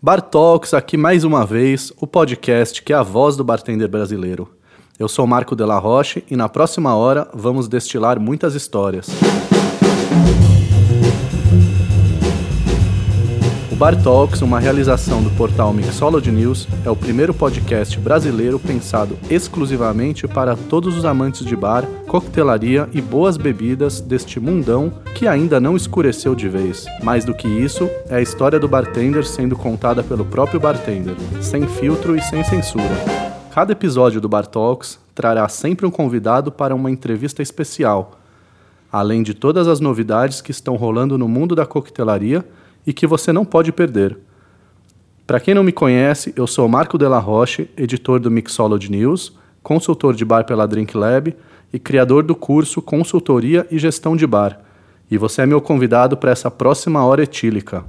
Bar Talks, aqui mais uma vez, o podcast que é a voz do bartender brasileiro. Eu sou Marco Della Roche e na próxima hora vamos destilar muitas histórias. Bar Talks, uma realização do portal Mixology News, é o primeiro podcast brasileiro pensado exclusivamente para todos os amantes de bar, coquetelaria e boas bebidas deste mundão que ainda não escureceu de vez. Mais do que isso, é a história do bartender sendo contada pelo próprio bartender, sem filtro e sem censura. Cada episódio do Bar Talks trará sempre um convidado para uma entrevista especial, além de todas as novidades que estão rolando no mundo da coquetelaria e que você não pode perder. Para quem não me conhece, eu sou Marco Della Roche, editor do Mixology News, consultor de bar pela Drink Lab e criador do curso Consultoria e Gestão de Bar. E você é meu convidado para essa próxima hora etílica.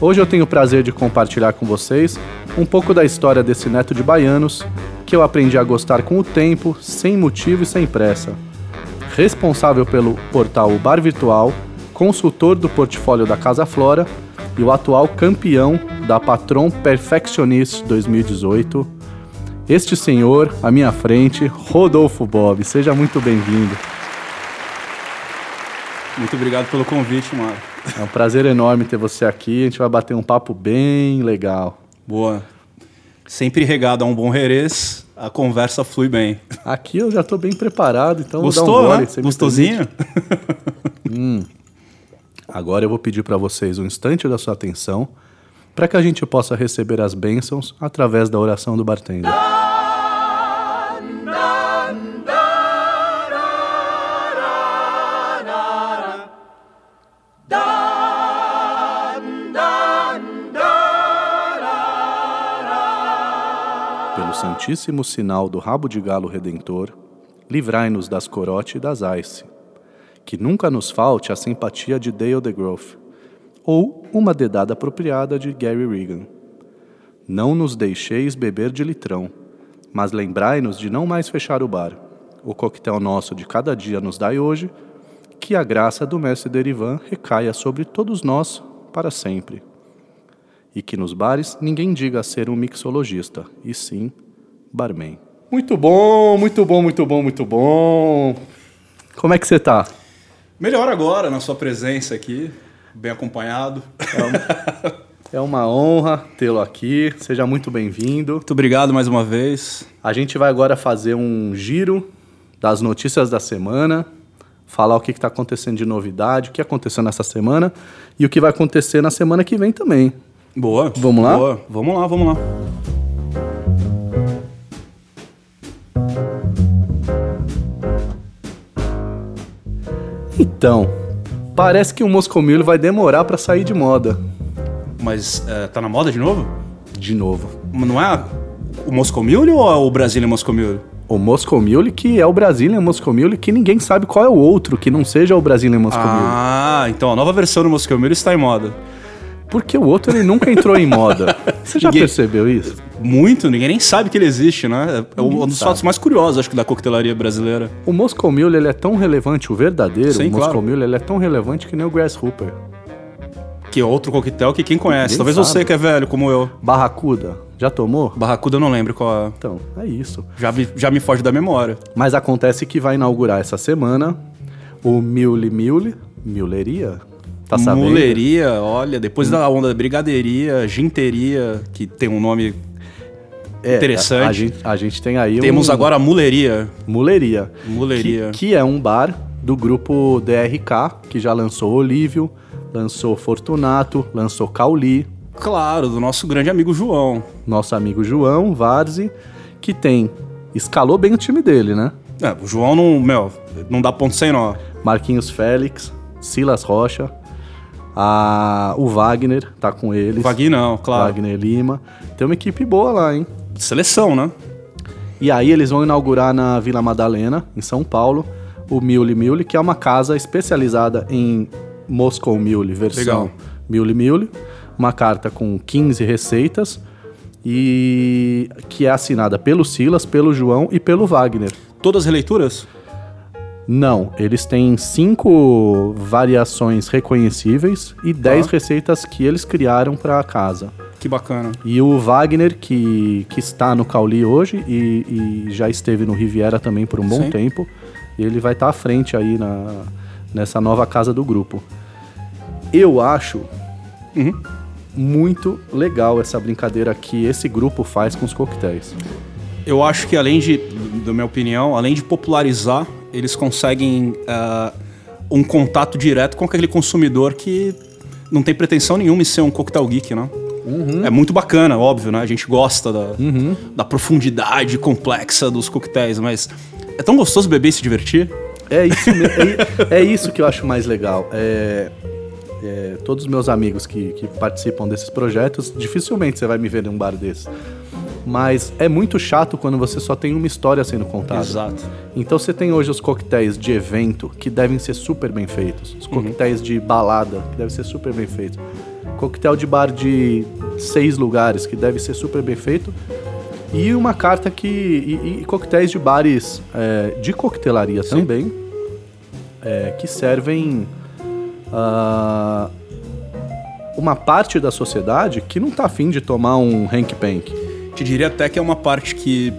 Hoje eu tenho o prazer de compartilhar com vocês um pouco da história desse neto de baianos que eu aprendi a gostar com o tempo, sem motivo e sem pressa. Responsável pelo portal Bar Virtual, consultor do portfólio da Casa Flora e o atual campeão da Patron Perfectionist 2018. Este senhor, à minha frente, Rodolfo Bob. Seja muito bem-vindo. Muito obrigado pelo convite, Mário. É um prazer enorme ter você aqui. A gente vai bater um papo bem legal. Boa. Sempre regado a um bom herês, a conversa flui bem. Aqui eu já estou bem preparado, então Gostou, vou dar um gole. né? Você Gostosinho? permite? Agora eu vou pedir para vocês um instante da sua atenção para que a gente possa receber as bênçãos através da oração do bartender. Santíssimo sinal do rabo de galo redentor, livrai-nos das corote e das ice. Que nunca nos falte a simpatia de Dale DeGroff, ou uma dedada apropriada de Gary Regan. Não nos deixeis beber de litrão, mas lembrai-nos de não mais fechar o bar. O coquetel nosso de cada dia nos dai hoje, que a graça do mestre Derivan recaia sobre todos nós para sempre. E que nos bares ninguém diga ser um mixologista, e sim barman. Muito bom, muito bom, muito bom, muito bom. Como é que você tá? Melhor agora na sua presença aqui, bem acompanhado. É uma honra tê-lo aqui. Seja muito bem-vindo. Muito obrigado mais uma vez. A gente vai agora fazer um giro das notícias da semana, falar o que está acontecendo de novidade, o que aconteceu nessa semana e o que vai acontecer na semana que vem também. Boa. Vamos lá? Boa. Vamos lá, vamos lá. Então, parece que o Moscomilho vai demorar para sair de moda Mas é, tá na moda de novo? de novo. Não é o Moscow Mule ou é o Brasília Moscow Mule? O Moscomilho, que é o Brazilian Moscomilho, que ninguém sabe qual é o outro, que não seja o Brazilian Moscomilho. Ah, então a nova versão do Moscow Mule está em moda. Porque o outro ele nunca entrou em moda. Você já Ninguém- percebeu isso? Muito, ninguém nem sabe que ele existe, né? É um dos sabe. fatos mais curiosos, acho que, da coquetelaria brasileira. O Moscow Mule ele é tão relevante, o verdadeiro Sim, o Moscow claro. Mule ele é tão relevante que nem o Grasshopper. Que é outro coquetel que quem conhece. Ninguém Talvez sabe. você que é velho, como eu. Barracuda, já tomou? Barracuda eu não lembro qual é. Então, é isso. Já me, já me foge da memória. Mas acontece que vai inaugurar essa semana o Mule Mule, Muleria? Tá sabendo? Muleria, olha, depois da onda da brigadeiria, ginteria, que tem um nome. É, interessante. A, a gente, a gente tem aí Temos um agora a muleria. Muleria. Muleria. Que, que é um bar do grupo DRK, que já lançou Olívio, lançou Fortunato, lançou Cauli, Claro, do nosso grande amigo João. nosso amigo João Varzi, que tem. Escalou bem o time dele, né? É, o João não, meu, não dá ponto sem nó. Marquinhos Félix, Silas Rocha, a, o Wagner tá com eles. Vagui não, claro. Wagner Lima. Tem uma equipe boa lá, hein? Seleção, né? E aí eles vão inaugurar na Vila Madalena, em São Paulo, o Mule Mule, que é uma casa especializada em Moscow Mule, versão Legal. Mule Mule. Uma carta com 15 receitas e que é assinada pelo Silas, pelo João e pelo Wagner. Todas as releituras? Não, eles têm cinco variações reconhecíveis e dez Tá. receitas que eles criaram para a casa. Que bacana. E o Wagner, que, que está no Cauli hoje e, e já esteve no Riviera também por um bom Sim. tempo, ele vai estar à frente aí na, nessa nova casa do grupo. Eu acho Uhum. muito legal essa brincadeira que esse grupo faz com os coquetéis. Eu acho que além de, da minha opinião, além de popularizar, eles conseguem ah, um contato direto com aquele consumidor que não tem pretensão nenhuma em ser um coquetel geek, né? É muito bacana, óbvio, né? A gente gosta da, da profundidade complexa dos coquetéis, mas é tão gostoso beber e se divertir. É isso, é, é isso que eu acho mais legal. É, é, todos os meus amigos que, que participam desses projetos, dificilmente você vai me ver num bar desses. Mas é muito chato quando você só tem uma história sendo contada. Exato. Então você tem hoje os coquetéis de evento que devem ser super bem feitos. Os coquetéis de balada que devem ser super bem feitos. Coquetel de bar de seis lugares que deve ser super bem feito. E uma carta que. E, e coquetéis de bares é, de coquetelaria também. é, que servem. ah, uma parte da sociedade que não tá afim de tomar um Hank Pank. Te diria até que é uma parte que.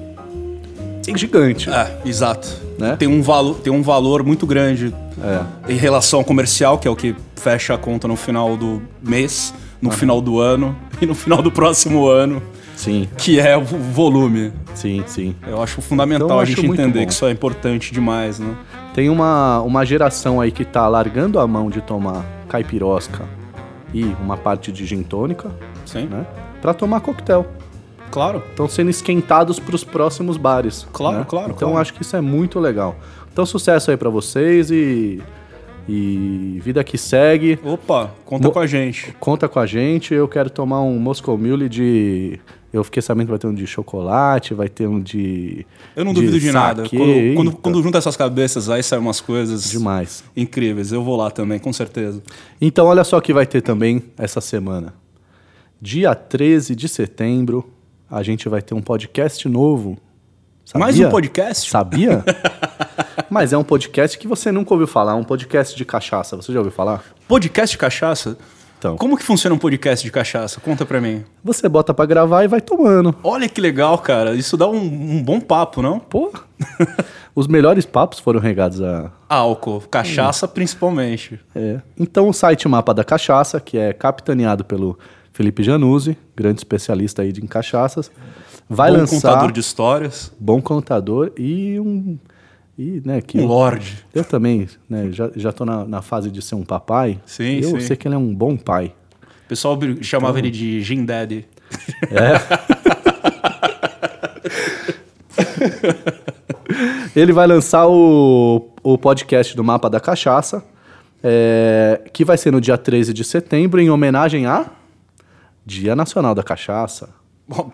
Gigante. É, exato. Né? Tem, um valo, tem um valor muito grande É. em relação ao comercial, que é o que fecha a conta no final do mês, no final do ano e no final do próximo ano, Sim, que é o volume. sim, sim. Eu acho fundamental Então, eu a acho gente muito entender bom. que isso é importante demais, né? Tem uma, uma geração aí que tá largando a mão de tomar caipirosca e uma parte de gin tônica, Sim. né? Pra tomar coquetel. Claro. Estão sendo esquentados pros próximos bares. Claro, né? claro, Então claro. acho que isso é muito legal. Então sucesso aí pra vocês e e vida que segue. Opa, conta Mo- com a gente. Conta com a gente. Eu quero tomar um Moscow Mule de eu fiquei sabendo que vai ter um de chocolate, vai ter um de Eu não duvido de nada. Quando, quando, quando junta essas cabeças, aí saem umas coisas demais. incríveis. Eu vou lá também, com certeza. Então, olha só o que vai ter também essa semana. Dia 13 de setembro, a gente vai ter um podcast novo. Sabia? Mais um podcast? Sabia? Mas é um podcast que você nunca ouviu falar, um podcast de cachaça. Você já ouviu falar? Podcast de cachaça? Então. Como que funciona um podcast de cachaça? Conta pra mim. Você bota pra gravar e vai tomando. Olha que legal, cara. Isso dá um, um bom papo, não? Pô. Os melhores papos foram regados a. Álcool, cachaça principalmente. é. Então, o site Mapa da Cachaça, que é capitaneado pelo Felipe Januzzi, grande especialista aí de em cachaças, vai bom lançar. contador de histórias. bom contador e um. E, né, que Um lorde. eu também, né, já, já tô na, na fase de ser um papai. Sim, eu sim. sei que ele é um bom pai. O pessoal chamava ele de Gin Daddy. Ele vai lançar o, o podcast do Mapa da Cachaça, é, que vai ser no dia 13 de setembro, em homenagem a Dia Nacional da Cachaça.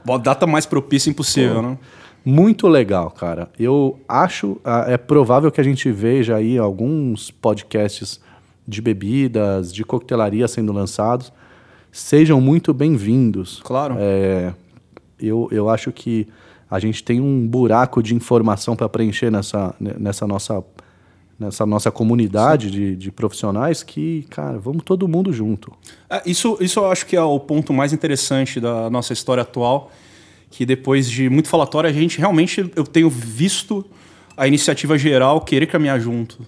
Bom, data mais propícia impossível, né? Muito legal, cara. Eu acho, ah, é provável que a gente veja aí alguns podcasts de bebidas, de coquetelaria sendo lançados. Sejam muito bem-vindos. Claro. É, eu, eu acho que a gente tem um buraco de informação para preencher nessa, nessa nossa nessa nossa comunidade de, de profissionais que, cara, vamos todo mundo junto. É, isso, isso eu acho que é o ponto mais interessante da nossa história atual, que depois de muito falatório, a gente realmente, eu tenho visto a iniciativa geral querer caminhar junto.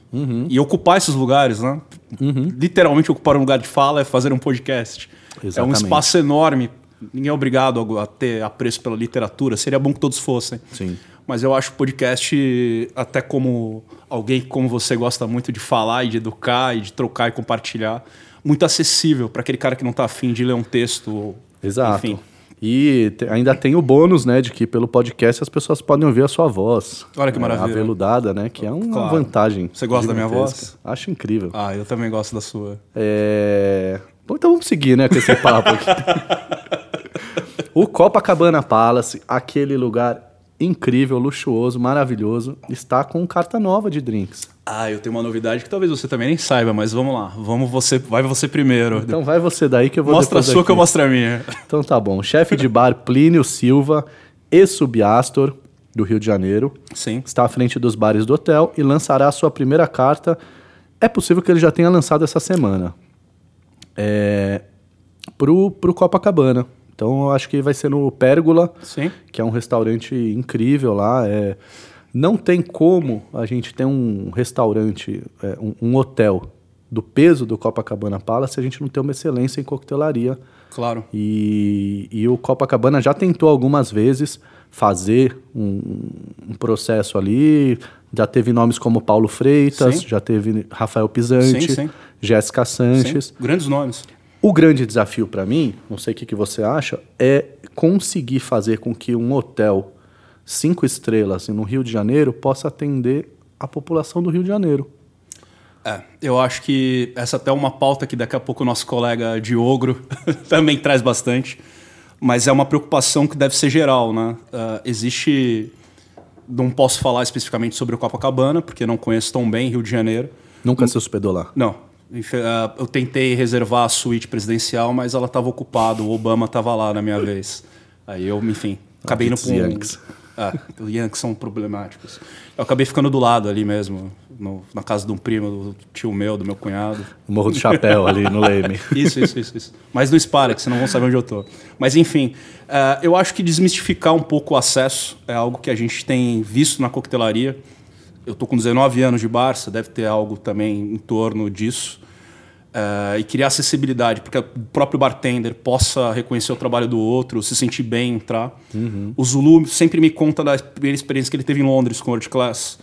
E ocupar esses lugares, né? Literalmente ocupar um lugar de fala é fazer um podcast. É um Exatamente. espaço enorme. Ninguém é obrigado a, a ter apreço pela literatura. Seria bom que todos fossem. Sim. Mas eu acho o podcast, até como alguém como você gosta muito de falar e de educar e de trocar e compartilhar, muito acessível para aquele cara que não está afim de ler um texto. ou- Exato. Enfim. E te- ainda tem o bônus, né, de que pelo podcast as pessoas podem ouvir a sua voz. Olha que É, maravilha. Aveludada, né, que é uma Claro. vantagem. Você gosta da minha voz? Acho incrível. Ah, eu também gosto da sua. É... Bom, então vamos seguir, né, com esse papo aqui. o Copacabana Palace, aquele lugar incrível, luxuoso, maravilhoso, está com carta nova de drinks. Ah, eu tenho uma novidade que talvez você também nem saiba, mas vamos lá. Vamos você, vai você primeiro. Então vai você daí que eu vou Mostra a sua aqui. que eu mostro a minha. Então tá bom. Chefe de bar Plínio Silva e Subiastor. do Rio de Janeiro. Sim. Está à frente dos bares do hotel e lançará a sua primeira carta. É possível que ele já tenha lançado essa semana. É, pro, pro Copacabana. Então eu acho que vai ser no Pérgola, Sim. que é um restaurante incrível lá. É, não tem como a gente ter um restaurante, é, um, um hotel do peso do Copacabana Palace se a gente não ter uma excelência em coquetelaria. Claro. E, e o Copacabana já tentou algumas vezes fazer um, um processo ali. Já teve nomes como Paulo Freitas, Sim. já teve Rafael Pisante. Jéssica Sanches. Sim. Grandes nomes. O grande desafio para mim, não sei o que, que você acha, é conseguir fazer com que um hotel cinco estrelas no Rio de Janeiro possa atender a população do Rio de Janeiro. É, eu acho que essa até é uma pauta que daqui a pouco o nosso colega Diogro também traz bastante, mas é uma preocupação que deve ser geral, né? Ah, existe, não posso falar especificamente sobre o Copacabana, porque não conheço tão bem Rio de Janeiro. Nunca se hospedou lá. Não, eu tentei reservar a suíte presidencial, mas ela estava ocupada, o Obama estava lá na minha vez. Aí eu, enfim, acabei indo Os para um... Yankees. Ah, os Yankees são problemáticos. Eu acabei ficando do lado ali mesmo, no- na casa de um primo, do tio meu, do meu cunhado. O Morro do Chapéu ali no Leme. Isso, isso, isso, isso. Mas não espalha, que senão vão saber onde eu tô. Mas enfim, eh, eu acho que desmistificar um pouco o acesso é algo que a gente tem visto na coquetelaria. Eu tô com 19 anos de bar, você deve ter algo também em torno disso. Eh, e criar acessibilidade, porque o próprio bartender possa reconhecer o trabalho do outro, se sentir bem, entrar. O Zulu sempre me conta da primeira experiência que ele teve em Londres com o World Class,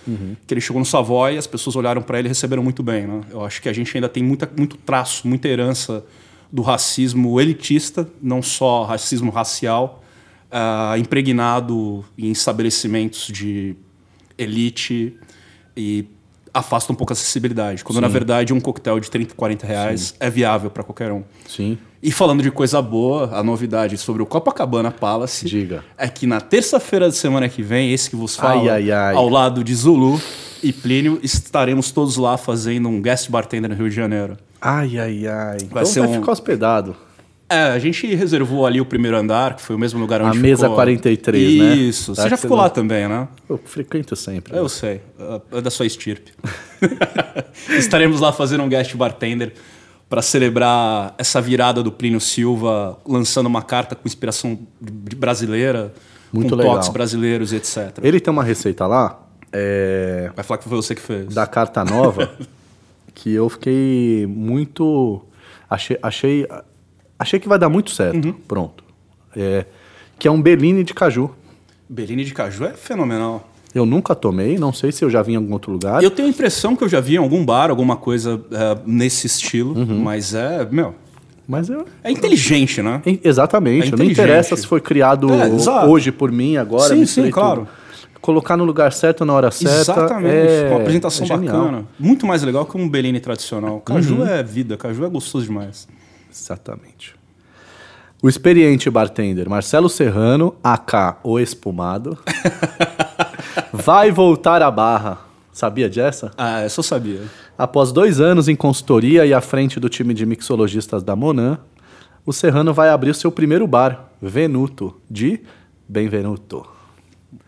que ele chegou no Savoy e as pessoas olharam para ele e receberam muito bem. Né? Eu acho que a gente ainda tem muita, muito traço, muita herança do racismo elitista, não só racismo racial, ah, impregnado em estabelecimentos de elite e afasta um pouco a acessibilidade. Quando, na verdade, um coquetel de 30, 40 reais é viável para qualquer um. Sim. E falando de coisa boa, a novidade sobre o Copacabana Palace Diga. é que na terça-feira da semana que vem, esse que vos fala, Ai, ai, ai. ao lado de Zulu e Plínio, estaremos todos lá fazendo um guest bartender no Rio de Janeiro. Ai, ai, ai. Vai então ser vai um- ficar hospedado. É, a gente reservou ali o primeiro andar, que foi o mesmo lugar onde A mesa ficou... 43, né? Isso. Tá Você já que ficou lá não- também, né? Eu frequento sempre. Eu sei, é da sua estirpe. Estaremos lá fazendo um guest bartender para celebrar essa virada do Plínio Silva, lançando uma carta com inspiração brasileira, Muito com legal. toques brasileiros e etc. Ele tem uma receita lá, é, Vai falar que foi você que fez. da carta nova, que eu fiquei muito. Achei, achei, achei que vai dar muito certo. Uhum. Pronto. É, que é um Bellini de caju. Beline de caju é fenomenal. Eu nunca tomei, não sei se eu já vi em algum outro lugar. Eu tenho a impressão que eu já vi em algum bar alguma coisa é, nesse estilo, Uhum. mas é, meu, Mas eu. é inteligente, né? em- Exatamente. É não interessa se foi criado É, hoje por mim, agora. Sim, sim, claro. tudo. Colocar no lugar certo na hora certa. Exatamente, é, uma apresentação é bacana. Muito mais legal que um Bellini tradicional. Caju Uhum. é vida, caju é gostoso demais. Exatamente. O experiente bartender Marcelo Serrano, AK O Espumado, vai voltar à barra. Sabia dessa? Ah, eu só sabia. Após dois anos em consultoria e à frente do time de mixologistas da Monan, o Serrano vai abrir o seu primeiro bar, Venuto, de Benvenuto,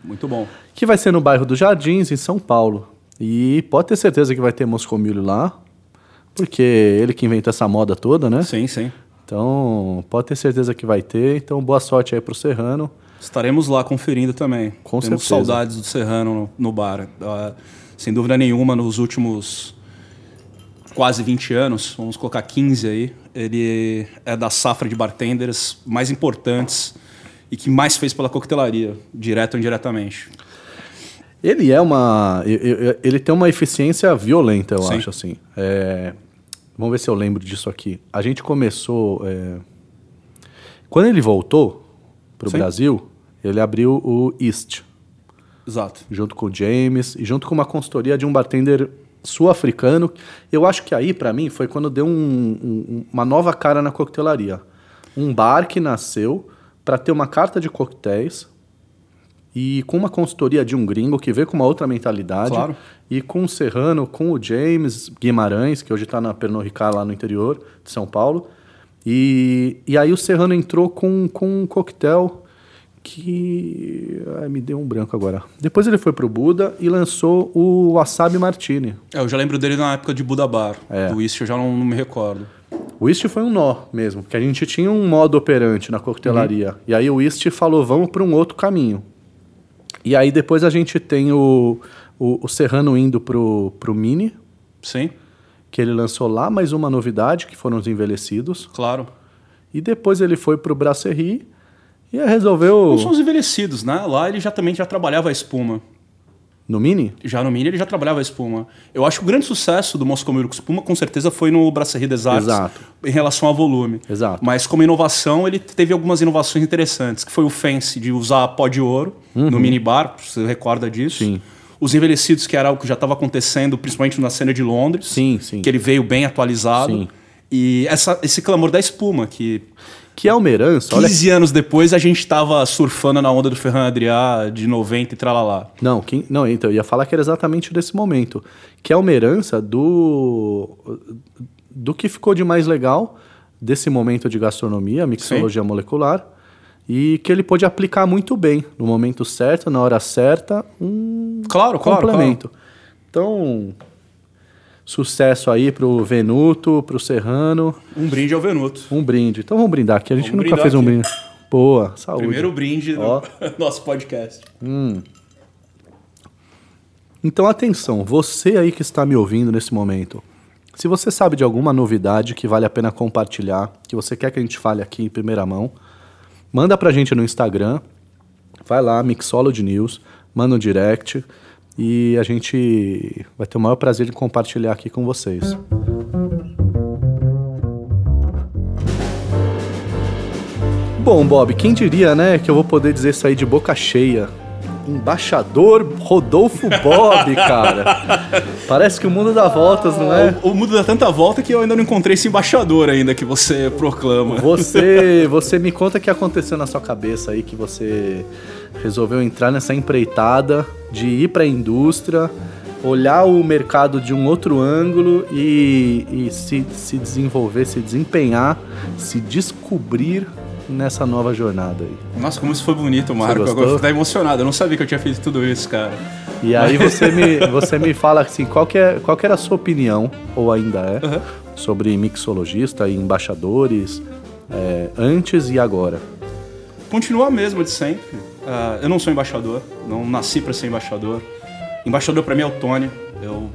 Muito bom. que vai ser no bairro dos Jardins, em São Paulo. E pode ter certeza que vai ter moscomilho lá, porque ele que inventa essa moda toda, né? Sim, sim. Então, pode ter certeza que vai ter. Então, boa sorte aí pro Serrano. Estaremos lá conferindo também. Com Temos certeza. saudades do Serrano no, no bar. Ah, sem dúvida nenhuma, nos últimos quase 20 anos, vamos colocar 15 aí, ele é da safra de bartenders mais importantes e que mais fez pela coquetelaria, direto ou indiretamente. Ele é uma. Ele tem uma eficiência violenta, eu Sim. acho, assim. É, vamos ver se eu lembro disso aqui. A gente começou. é, Quando ele voltou pro Sim. Brasil, ele abriu o East, Exato. junto com o James, e junto com uma consultoria de um bartender sul-africano. Eu acho que aí, pra mim, foi quando deu um- um- uma nova cara na coquetelaria. Um bar que nasceu para ter uma carta de coquetéis e com uma consultoria de um gringo que veio com uma outra mentalidade. Claro. E com o Serrano, com o James Guimarães, que hoje está na Pernod Ricard lá no interior de São Paulo. E, e aí o Serrano entrou com, com um coquetel que. Ai, me deu um branco agora. Depois ele foi pro Buda e lançou o Wasabi Martini. É, eu já lembro dele na época de Buda Bar. É. Do East eu já não, não me recordo. O East foi um nó mesmo, porque a gente tinha um modo operante na coquetelaria. E aí o East falou, vamos para um outro caminho. E aí depois a gente tem o, o, o Serrano indo pro, pro Mini, Sim, que ele lançou lá mais uma novidade, que foram os envelhecidos. claro. E depois ele foi pro Brasserie e resolveu... Não são os envelhecidos, né? Lá ele já também já trabalhava a espuma. No Mini? Já no Mini ele já trabalhava a espuma. Eu acho que o grande sucesso do Moscow Mule com espuma com certeza foi no Brasserie des Arts Exato. em relação ao volume. Exato. Mas como inovação ele teve algumas inovações interessantes, que foi o Fancy de usar pó de ouro no mini bar, você recorda disso? Uhum. Sim. Os envelhecidos, que era algo que já estava acontecendo, principalmente na cena de Londres. Sim, sim. Que ele veio bem atualizado. Sim. E essa, esse clamor da espuma, que Que é uma herança, olha 15 anos depois a gente estava surfando na onda do Ferran Adrià de 90 e tralalá. Não, quem, não, então, eu ia falar que era exatamente desse momento. Que é uma herança do, do que ficou de mais legal desse momento de gastronomia, mixologia molecular, e que ele pôde aplicar muito bem, no momento certo, na hora certa, um Claro, claro, complemento. Então, sucesso aí pro Venuto, pro Serrano, Um brinde ao Venuto. um brinde. Então vamos brindar aqui, a gente Vamos nunca fez um aqui. brinde. Boa, saúde. Primeiro brinde do Ó. nosso podcast. Então, atenção, você aí que está me ouvindo nesse momento, se você sabe de alguma novidade que vale a pena compartilhar, que você quer que a gente fale aqui em primeira mão, manda pra gente no Instagram, vai lá, Mixology News, manda um direct e a gente vai ter o maior prazer em compartilhar aqui com vocês. Bom, Bob, quem diria, né, que eu vou poder dizer isso aí de boca cheia? Embaixador Rodolfo Bob, cara. Parece que o mundo dá voltas, não é? O, o mundo dá tanta volta que eu ainda não encontrei esse embaixador ainda que você proclama. Você, você me conta o que aconteceu na sua cabeça aí que você resolveu entrar nessa empreitada de ir para a indústria, olhar o mercado de um outro ângulo e, e se, se desenvolver, se desempenhar, se descobrir nessa nova jornada aí. Nossa, como isso foi bonito, Marco. Agora eu até emocionado. Eu não sabia que eu tinha feito tudo isso, cara. E aí você me, você me fala assim, qual que, é, qual que era a sua opinião, ou ainda é, Uhum. sobre mixologista e embaixadores é, antes e agora? Continua a mesma de sempre. Ah, eu não sou embaixador, não nasci para ser embaixador. Embaixador para mim é o Tony. Eu,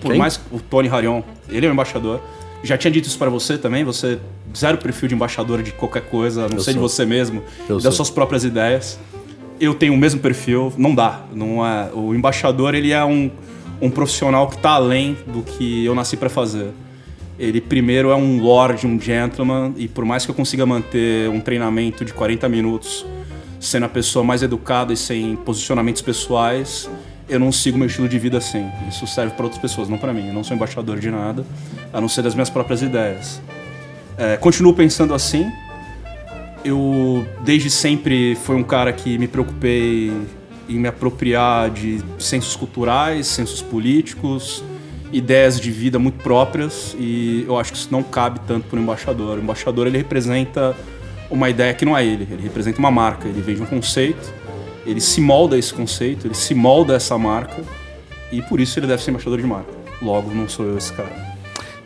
por Quem? mais o Tony Harion, ele é o embaixador. Já tinha dito isso para você também. Você zero perfil de embaixador de qualquer coisa, não Eu de sou. você mesmo, Eu das sou. suas próprias ideias. Eu tenho o mesmo perfil, não dá. Não é. O embaixador ele é um, um profissional que está além do que eu nasci para fazer. Ele primeiro é um lord, um gentleman, e por mais que eu consiga manter um treinamento de 40 minutos sendo a pessoa mais educada e sem posicionamentos pessoais, eu não sigo meu estilo de vida assim. Isso serve para outras pessoas, não para mim. Eu não sou embaixador de nada, a não ser das minhas próprias ideias. É, continuo pensando assim. Eu, desde sempre, fui um cara que me preocupei em me apropriar de sensos culturais, sensos políticos, ideias de vida muito próprias e eu acho que isso não cabe tanto para o embaixador. O embaixador ele representa uma ideia que não é ele, ele representa uma marca, ele vende um conceito, ele se molda a esse conceito, ele se molda a essa marca e por isso ele deve ser embaixador de marca. Logo, não sou eu esse cara.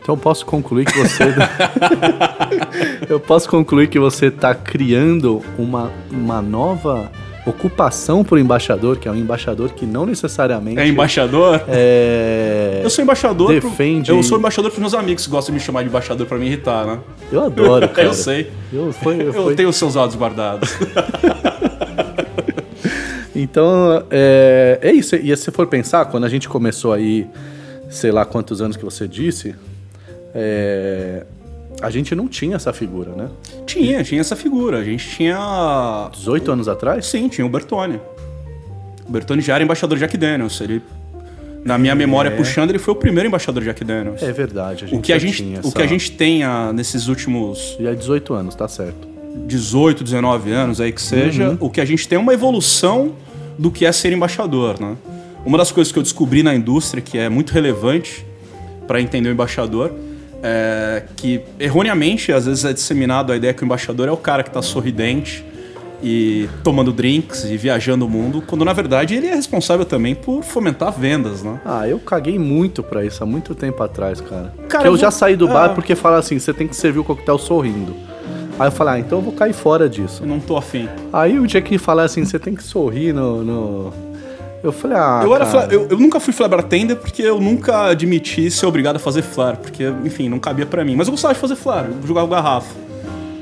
Então eu posso concluir que você. eu posso concluir que você está criando uma, uma nova ocupação para o embaixador, que é um embaixador que não necessariamente. É embaixador? é- Eu sou embaixador. pro- Defende- Eu sou embaixador pros meus amigos que gostam de me chamar de embaixador pra me irritar, né? Eu adoro, cara. Eu sei. Eu, foi, Eu foi- tenho os seus dados guardados. Então, é, é isso. E se for pensar, quando a gente começou aí, sei lá quantos anos que você disse, é, a gente não tinha essa figura, né? tinha, tinha essa figura. A gente tinha. 18 anos atrás? Sim, tinha o Bertone. O Bertone já era embaixador de Jack Daniels. Ele, na minha memória puxando, ele foi o primeiro embaixador de Jack Daniels. É verdade. A gente o, que a gente, o essa- que a gente tem ah, nesses últimos Já é 18 anos, tá certo. 18, 19 anos aí que seja, Uhum. o que a gente tem é uma evolução do que é ser embaixador, né? Uma das coisas que eu descobri na indústria que é muito relevante para entender o embaixador é que erroneamente às vezes é disseminado a ideia que o embaixador é o cara que está sorridente e tomando drinks e viajando o mundo, quando na verdade ele é responsável também por fomentar vendas, né? Ah, eu caguei muito pra isso há muito tempo atrás, cara. Cara, eu eu já vou- saí do bar é. porque fala assim, você tem que servir o coquetel sorrindo. Aí eu falei, ah, então eu vou cair fora disso. Eu não tô afim. Aí o dia que falar assim, você tem que sorrir no. no- Eu falei, ah. eu, era cara, fla- eu, eu nunca fui flare bartender porque eu nunca admiti ser obrigado a fazer flare, porque, enfim, não cabia pra mim. Mas eu gostava de fazer flare, eu jogava garrafa.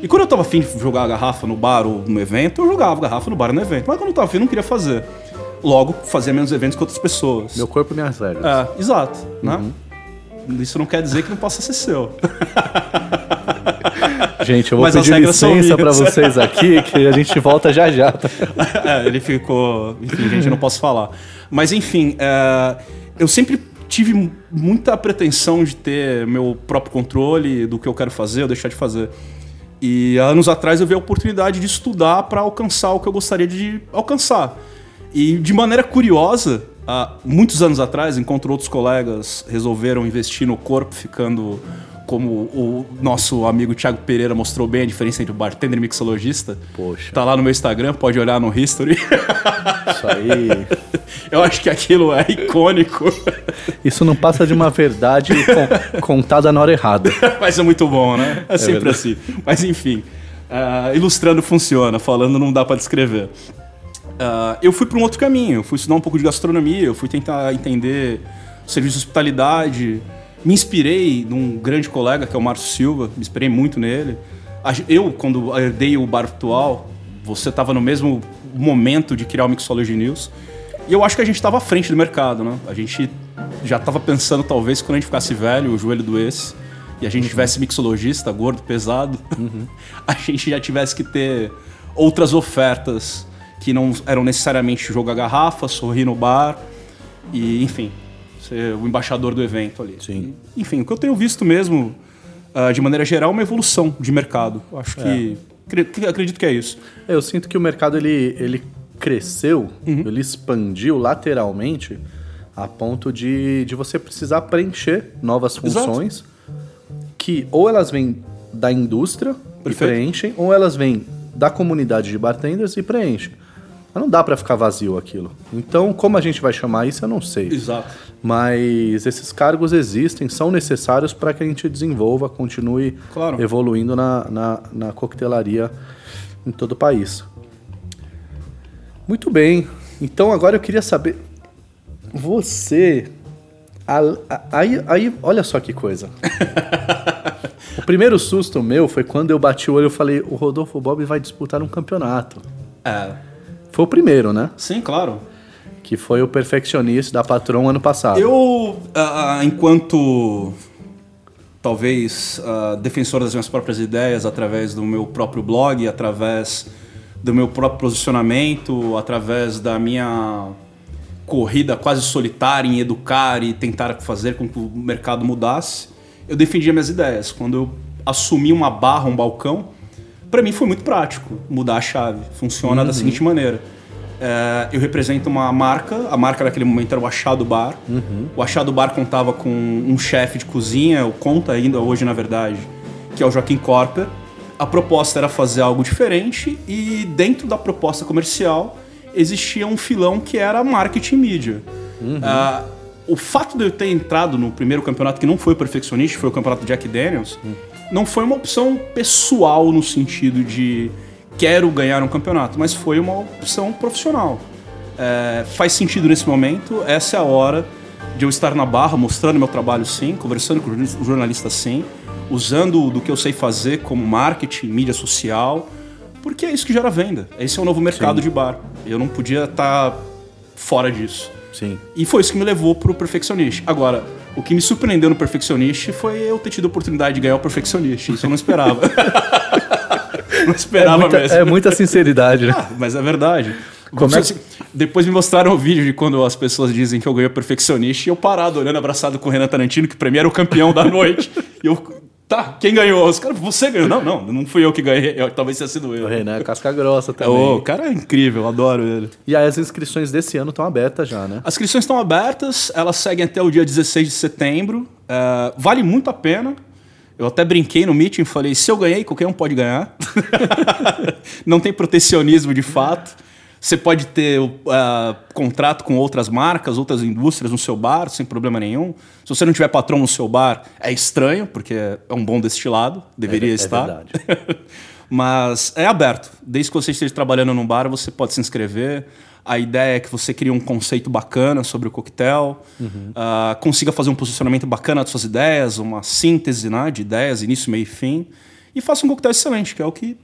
E quando eu tava afim de jogar garrafa no bar ou no evento, eu jogava garrafa no bar ou no evento. Mas quando eu tava afim, eu não queria fazer. Logo, fazia menos eventos que outras pessoas. Meu corpo, minhas regras. É, exato, né? Uhum. Isso não quer dizer que não possa ser seu. Gente, eu vou Mas as pedir licença pra minhas. vocês aqui, que a gente volta já já. é, ele ficou. Enfim, gente, eu não posso falar. Mas enfim, é, eu sempre tive mu- muita pretensão de ter meu próprio controle do que eu quero fazer ou deixar de fazer. E anos atrás eu vi a oportunidade de estudar para alcançar o que eu gostaria de alcançar. E de maneira curiosa, há muitos anos atrás, enquanto outros colegas resolveram investir no corpo, ficando como o nosso amigo Thiago Pereira mostrou bem a diferença entre o bartender e mixologista. Poxa. Tá lá no meu Instagram, pode olhar no history. Isso aí. Eu acho que aquilo é icônico, Isso não passa de uma verdade con- contada na hora errada. mas é muito bom, né? É sempre verdade. assim. Mas enfim, ah, ilustrando funciona, falando não dá pra descrever. Ah, eu fui para um outro caminho, eu fui estudar um pouco de gastronomia, eu fui tentar entender o serviço de hospitalidade, me inspirei num grande colega que é o Márcio Silva, me inspirei muito nele. Eu, quando herdei o bar atual, você estava no mesmo momento de criar o Mixology News, e eu acho que a gente estava à frente do mercado, né? A gente já estava pensando, talvez, que quando a gente ficasse velho, o joelho doesse, e a gente tivesse mixologista, gordo, pesado, a gente já tivesse que ter outras ofertas que não eram necessariamente jogar garrafa, sorrir no bar e, enfim, ser o embaixador do evento ali. Sim. E, enfim, o que eu tenho visto mesmo, ah, de maneira geral, é uma evolução de mercado. Eu acho que, cre- que- acredito que é isso. Eu sinto que o mercado ele, ele cresceu, Uhum. ele expandiu lateralmente a ponto de, de você precisar preencher novas Exato. funções que ou elas vêm da indústria e Perfeito. preenchem, ou elas vêm da comunidade de bartenders e preenchem. Mas não dá pra ficar vazio aquilo. Então, como a gente vai chamar isso, eu não sei. Exato. Mas esses cargos existem, são necessários para que a gente desenvolva, continue Claro. evoluindo na, na, na coquetelaria em todo o país. Muito bem. Então agora eu queria saber. Você. Aí, aí, olha só que coisa. o primeiro susto meu foi quando eu bati o olho e falei: o Rodolfo Bob vai disputar um campeonato. É. Foi o primeiro, né? Sim, claro. Que foi o Perfectionista da Patron ano passado. Eu, ah, enquanto talvez ah, defensor das minhas próprias ideias, através do meu próprio blog, através do meu próprio posicionamento, através da minha corrida quase solitária em educar e tentar fazer com que o mercado mudasse, eu defendia minhas ideias. Quando eu assumi uma barra, um balcão, para mim foi muito prático mudar a chave. Funciona da seguinte maneira. É, eu represento uma marca, a marca naquele momento era o Achado Bar. O Achado Bar contava com um chefe de cozinha, ou conta ainda hoje na verdade, que é o Joaquim Corper. A proposta era fazer algo diferente e dentro da proposta comercial existia um filão que era marketing e mídia. Ah, o fato de eu ter entrado no primeiro campeonato, que não foi o perfeccionista, foi o campeonato Jack Daniels, não foi uma opção pessoal no sentido de quero ganhar um campeonato, mas foi uma opção profissional. É, faz sentido nesse momento, essa é a hora de eu estar na barra, mostrando meu trabalho sim, conversando com o jornalista sim, usando do que eu sei fazer como marketing, mídia social, porque é isso que gera venda. Esse é o novo mercado Sim. de bar. Eu não podia estar fora disso. Sim. E foi isso que me levou pro Perfeccionist. Agora, o que me surpreendeu no Perfeccionist foi eu ter tido a oportunidade de ganhar o Perfeccionist. Isso eu não esperava. não É esperava muita, mesmo. é muita sinceridade, né? Ah, mas é verdade. Como é Depois me mostraram o vídeo de quando as pessoas dizem que eu ganhei o Perfeccionist e eu parado, olhando, abraçado com o Renan Tarantino, que pra mim era o campeão da noite. e eu, tá, quem ganhou? Os caras, você ganhou. Não, não, não fui eu que ganhei, eu- talvez tenha sido O eu. Renan é casca grossa também. O cara é incrível, adoro ele. E aí as inscrições desse ano estão abertas já, né? As inscrições estão abertas, elas seguem até o dia 16 de setembro. É, vale muito a pena. Eu até brinquei no meeting, falei, se eu ganhei, qualquer um pode ganhar. não tem protecionismo de fato. Você pode ter uh, contrato com outras marcas, outras indústrias no seu bar, sem problema nenhum. Se você não tiver patrão no seu bar, é estranho, porque é um bom destilado, deveria é, estar. É verdade. Mas é aberto. Desde que você esteja trabalhando num bar, você pode se inscrever. A ideia é que você crie um conceito bacana sobre o coquetel, uhum. uh, consiga fazer um posicionamento bacana das suas ideias, uma síntese né, de ideias, início, meio e fim, e faça um coquetel excelente, que é o que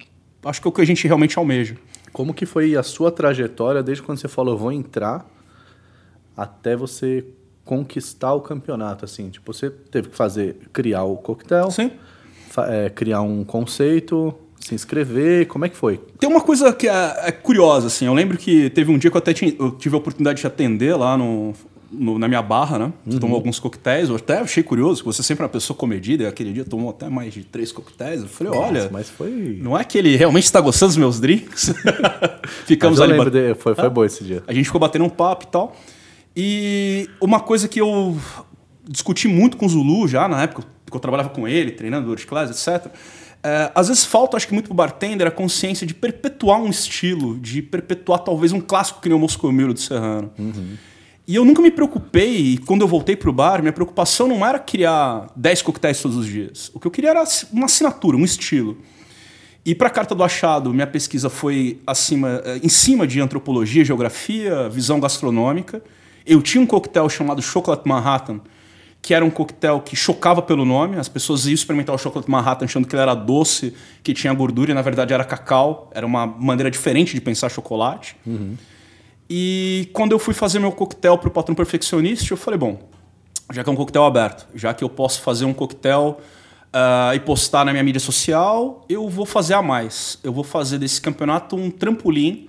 acho que é o que a gente realmente almeja. Como que foi a sua trajetória desde quando você falou vou entrar até você conquistar o campeonato assim? Tipo, você teve que fazer criar o coquetel, Sim. É, criar um conceito, se inscrever, como é que foi? Tem uma coisa que é, é, curiosa, assim. Eu lembro que teve um dia que eu até tinha, eu tive a oportunidade de atender lá no, no na minha barra, né? Você uhum. tomou alguns coquetéis. Eu até achei curioso, que você sempre é uma pessoa comedida. E aquele dia tomou até mais de três coquetéis. Eu falei, Nossa, olha... mas foi... Não é que ele realmente está gostando dos meus drinks? Ficamos ali... Bat... De... Foi, foi ah, bom esse dia. A gente ficou batendo um papo e tal. E uma coisa que eu discuti muito com o Zulu já, na época que eu trabalhava com ele, treinando de classe, etc., é, às vezes falta, acho que muito pro bartender, a consciência de perpetuar um estilo, de perpetuar talvez um clássico que nem o Moscou Mule do Serrano. Uhum. E eu nunca me preocupei, e quando eu voltei pro bar, minha preocupação não era criar 10 coquetéis todos os dias. O que eu queria era uma assinatura, um estilo. E para a carta do achado, minha pesquisa foi acima, é, em cima de antropologia, geografia, visão gastronômica. Eu tinha um coquetel chamado Chocolate Manhattan, que era um coquetel que chocava pelo nome. As pessoas iam experimentar o chocolate Manhattan achando que ele era doce, que tinha gordura, e na verdade era cacau. Era uma maneira diferente de pensar chocolate. Uhum. E quando eu fui fazer meu coquetel para o patrão perfeccionista, eu falei, bom, já que é um coquetel aberto, já que eu posso fazer um coquetel uh, e postar na minha mídia social, eu vou fazer a mais. Eu vou fazer desse campeonato um trampolim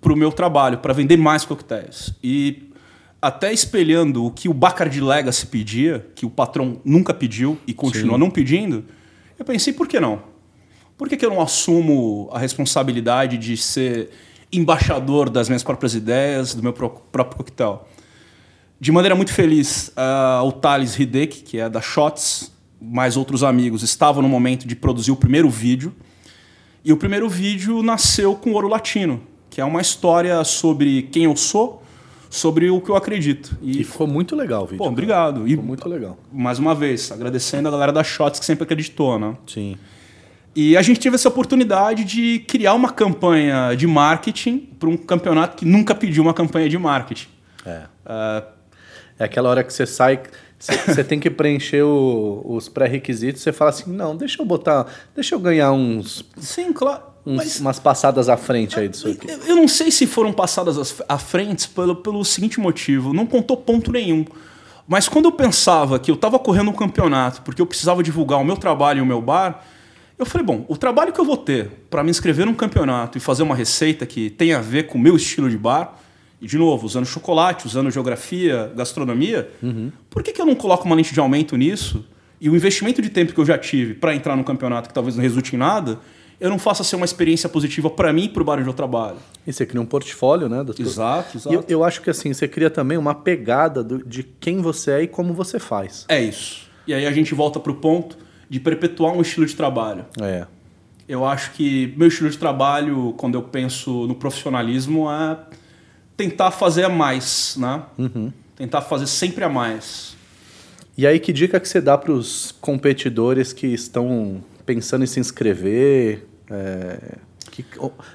para o meu trabalho, para vender mais coquetéis. E até espelhando o que o Bacardi Legacy pedia, que o patrão nunca pediu e continua Sim. não pedindo, eu pensei, por que não? Por que, que eu não assumo a responsabilidade de ser embaixador das minhas próprias ideias, do meu próprio coquetel? De maneira muito feliz, uh, o Thales Hideki, que é da Shots, mais outros amigos, estavam no momento de produzir o primeiro vídeo. E o primeiro vídeo nasceu com Ouro Latino, que é uma história sobre quem eu sou, sobre o que eu acredito. E, e ficou muito legal o vídeo. Pô, obrigado. Ficou e, muito legal. Mais uma vez, agradecendo a galera da Shots que sempre acreditou, né? Sim. E a gente teve essa oportunidade de criar uma campanha de marketing para um campeonato que nunca pediu uma campanha de marketing. É. Uh, é aquela hora que você sai, você tem que preencher o, os pré-requisitos, você fala assim, não, deixa eu botar, deixa eu ganhar uns... Sim, claro uns, Mas, umas passadas à frente aí disso aqui. Eu não sei se foram passadas à frente pelo, pelo seguinte motivo: não contou ponto nenhum. Mas quando eu pensava que eu estava correndo um campeonato porque eu precisava divulgar o meu trabalho e o meu bar, eu falei: bom, o trabalho que eu vou ter para me inscrever num campeonato e fazer uma receita que tenha a ver com o meu estilo de bar, e de novo, usando chocolate, usando geografia, gastronomia, uhum. por que, que eu não coloco uma lente de aumento nisso? E o investimento de tempo que eu já tive para entrar num campeonato que talvez não resulte em nada, eu não faço ser uma experiência positiva para mim e para o bar onde eu trabalho. E você cria um portfólio, né? Exato, exato. E eu, eu, acho que assim, você cria também uma pegada do, de quem você é e como você faz. É isso. E aí a gente volta para o ponto de perpetuar um estilo de trabalho. É. Eu acho que meu estilo de trabalho, quando eu penso no profissionalismo, é tentar fazer a mais, né? Uhum. Tentar fazer sempre a mais. E aí, que dica que você dá para os competidores que estão pensando em se inscrever? É, que,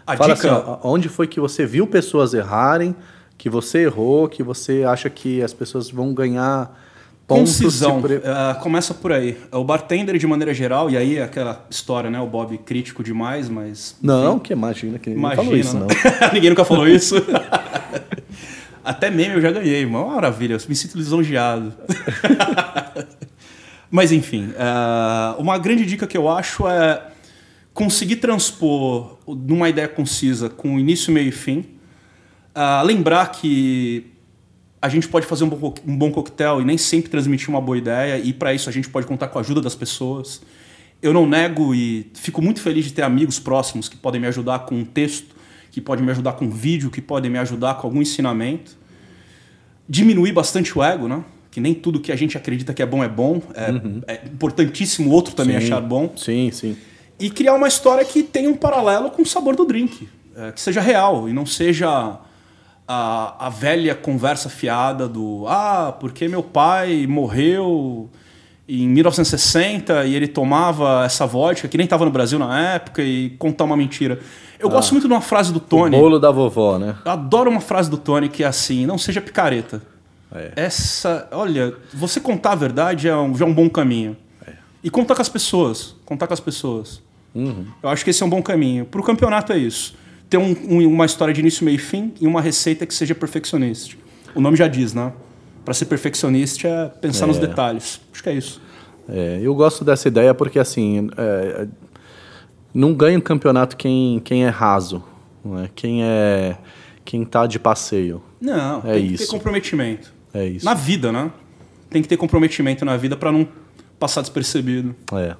a fala dica... assim, onde foi que você viu pessoas errarem, que você errou, que você acha que as pessoas vão ganhar? Concisão, pre... uh, começa por aí. O bartender, de maneira geral, e aí é aquela história, né? O Bob crítico demais, mas... Não, enfim, que imagina, que ninguém falou isso, não. ninguém nunca falou isso. Até meme eu já ganhei, uma maravilha, eu me sinto lisonjeado. Mas enfim, uh, uma grande dica que eu acho é conseguir transpor numa ideia concisa com início, meio e fim. Uh, lembrar que a gente pode fazer um bom, um bom coquetel e nem sempre transmitir uma boa ideia, e para isso a gente pode contar com a ajuda das pessoas. Eu não nego e fico muito feliz de ter amigos próximos que podem me ajudar com um texto, que podem me ajudar com um vídeo, que podem me ajudar com algum ensinamento. Diminuir bastante o ego, né? que nem tudo que a gente acredita que é bom é bom. É, é importantíssimo o outro também Sim. achar bom. Sim, sim. E criar uma história que tenha um paralelo com o sabor do drink. é, que seja real e não seja a, a velha conversa fiada do ah, porque meu pai morreu em 1960 e ele tomava essa vodka que nem estava no Brasil na época e contar uma mentira. Eu gosto muito de uma frase do Tony. O bolo da vovó, né? Eu adoro uma frase do Tony que é assim: não seja picareta. É. Essa, olha, você contar a verdade é um, já é um bom caminho. E contar com as pessoas. Contar com as pessoas. Eu acho que esse é um bom caminho. Para o campeonato é isso. Ter um- um- uma história de início, meio e fim e uma receita que seja perfeccionista. O nome já diz, né? Para ser perfeccionista é pensar nos detalhes. Acho que é isso. É, eu gosto dessa ideia porque, assim, é, não ganha um campeonato quem, quem é raso, não é? quem é quem tá de passeio. Não, É tem que isso. ter comprometimento. É isso. Na vida, né? Tem que ter comprometimento na vida para não passar despercebido. É.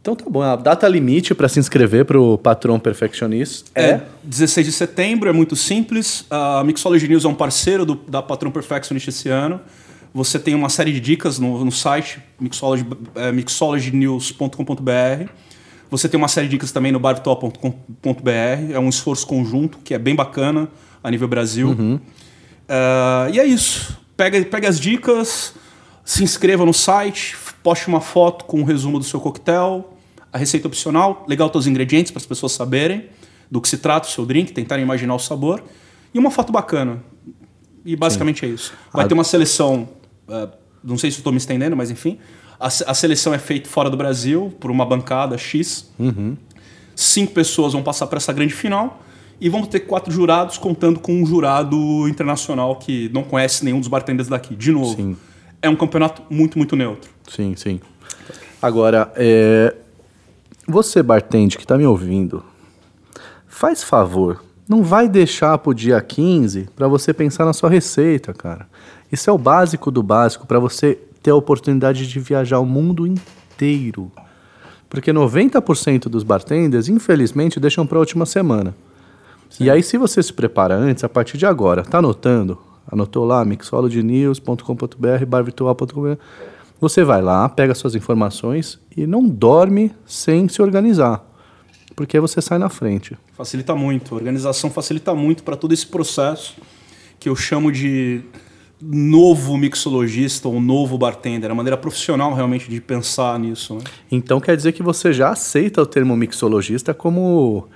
Então tá bom, a data limite para se inscrever para o Patrão Perfectionista é, É 16 de setembro, é muito simples. A Mixology News é um parceiro do- da Patron Perfectionist esse ano. Você tem uma série de dicas no, no site mixology, é, mixologynews.com.br. Você tem uma série de dicas também no bartol.com.br. É um esforço conjunto que é bem bacana a nível Brasil. É, e é isso. Pega, pega as dicas, se inscreva no site, poste uma foto com um resumo do seu coquetel, a receita opcional, legal os ingredientes para as pessoas saberem do que se trata o seu drink, tentarem imaginar o sabor, e uma foto bacana. E basicamente é isso. Vai A- ter uma seleção, eh, não sei se estou me estendendo, mas enfim. A, a seleção é feita fora do Brasil, por uma bancada X. Cinco pessoas vão passar para essa grande final. E vamos ter quatro jurados, contando com um jurado internacional que não conhece nenhum dos bartenders daqui. De novo, Sim. É um campeonato muito, muito neutro. Sim, sim. Agora, é, você, bartende, que tá me ouvindo, faz favor, não vai deixar pro dia 15 para você pensar na sua receita, cara. Isso é o básico do básico para você ter a oportunidade de viajar o mundo inteiro. Porque 90% dos bartenders, infelizmente, deixam para a última semana. E aí, se você se prepara antes, a partir de agora, tá anotando? Anotou lá, mixologynews.com.br, barvirtual.com.br. Você vai lá, pega suas informações e não dorme sem se organizar. Porque você sai na frente. Facilita muito. A organização facilita muito para todo esse processo que eu chamo de novo mixologista ou novo bartender. A maneira profissional realmente de pensar nisso. né? Então quer dizer que você já aceita o termo mixologista como,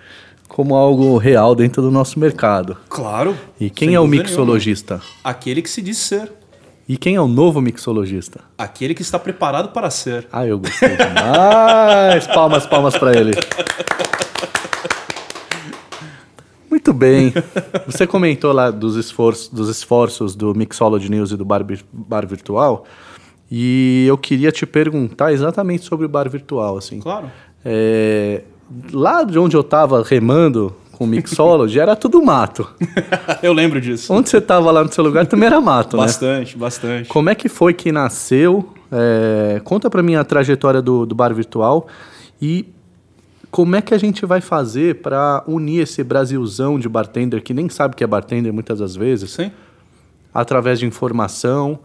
como algo real dentro do nosso mercado. Claro. E quem é o mixologista? nenhuma. Aquele que se diz ser. E quem é o novo mixologista? Aquele que está preparado para ser. Ah, eu gostei demais. palmas, palmas para ele. Muito bem. Você comentou lá dos esforços, dos esforços do Mixology News e do Bar, Bar Virtual. E eu queria te perguntar exatamente sobre o Bar Virtual. Assim. Claro. É, lá de onde eu estava remando com o Mixology, era tudo mato. eu lembro disso. Onde você estava lá no seu lugar também era mato, né? Bastante, bastante. Como é que foi que nasceu? É, conta para mim a trajetória do, do bar virtual e como é que a gente vai fazer para unir esse Brasilzão de bartender que nem sabe que é bartender muitas das vezes, Sim. através de informação,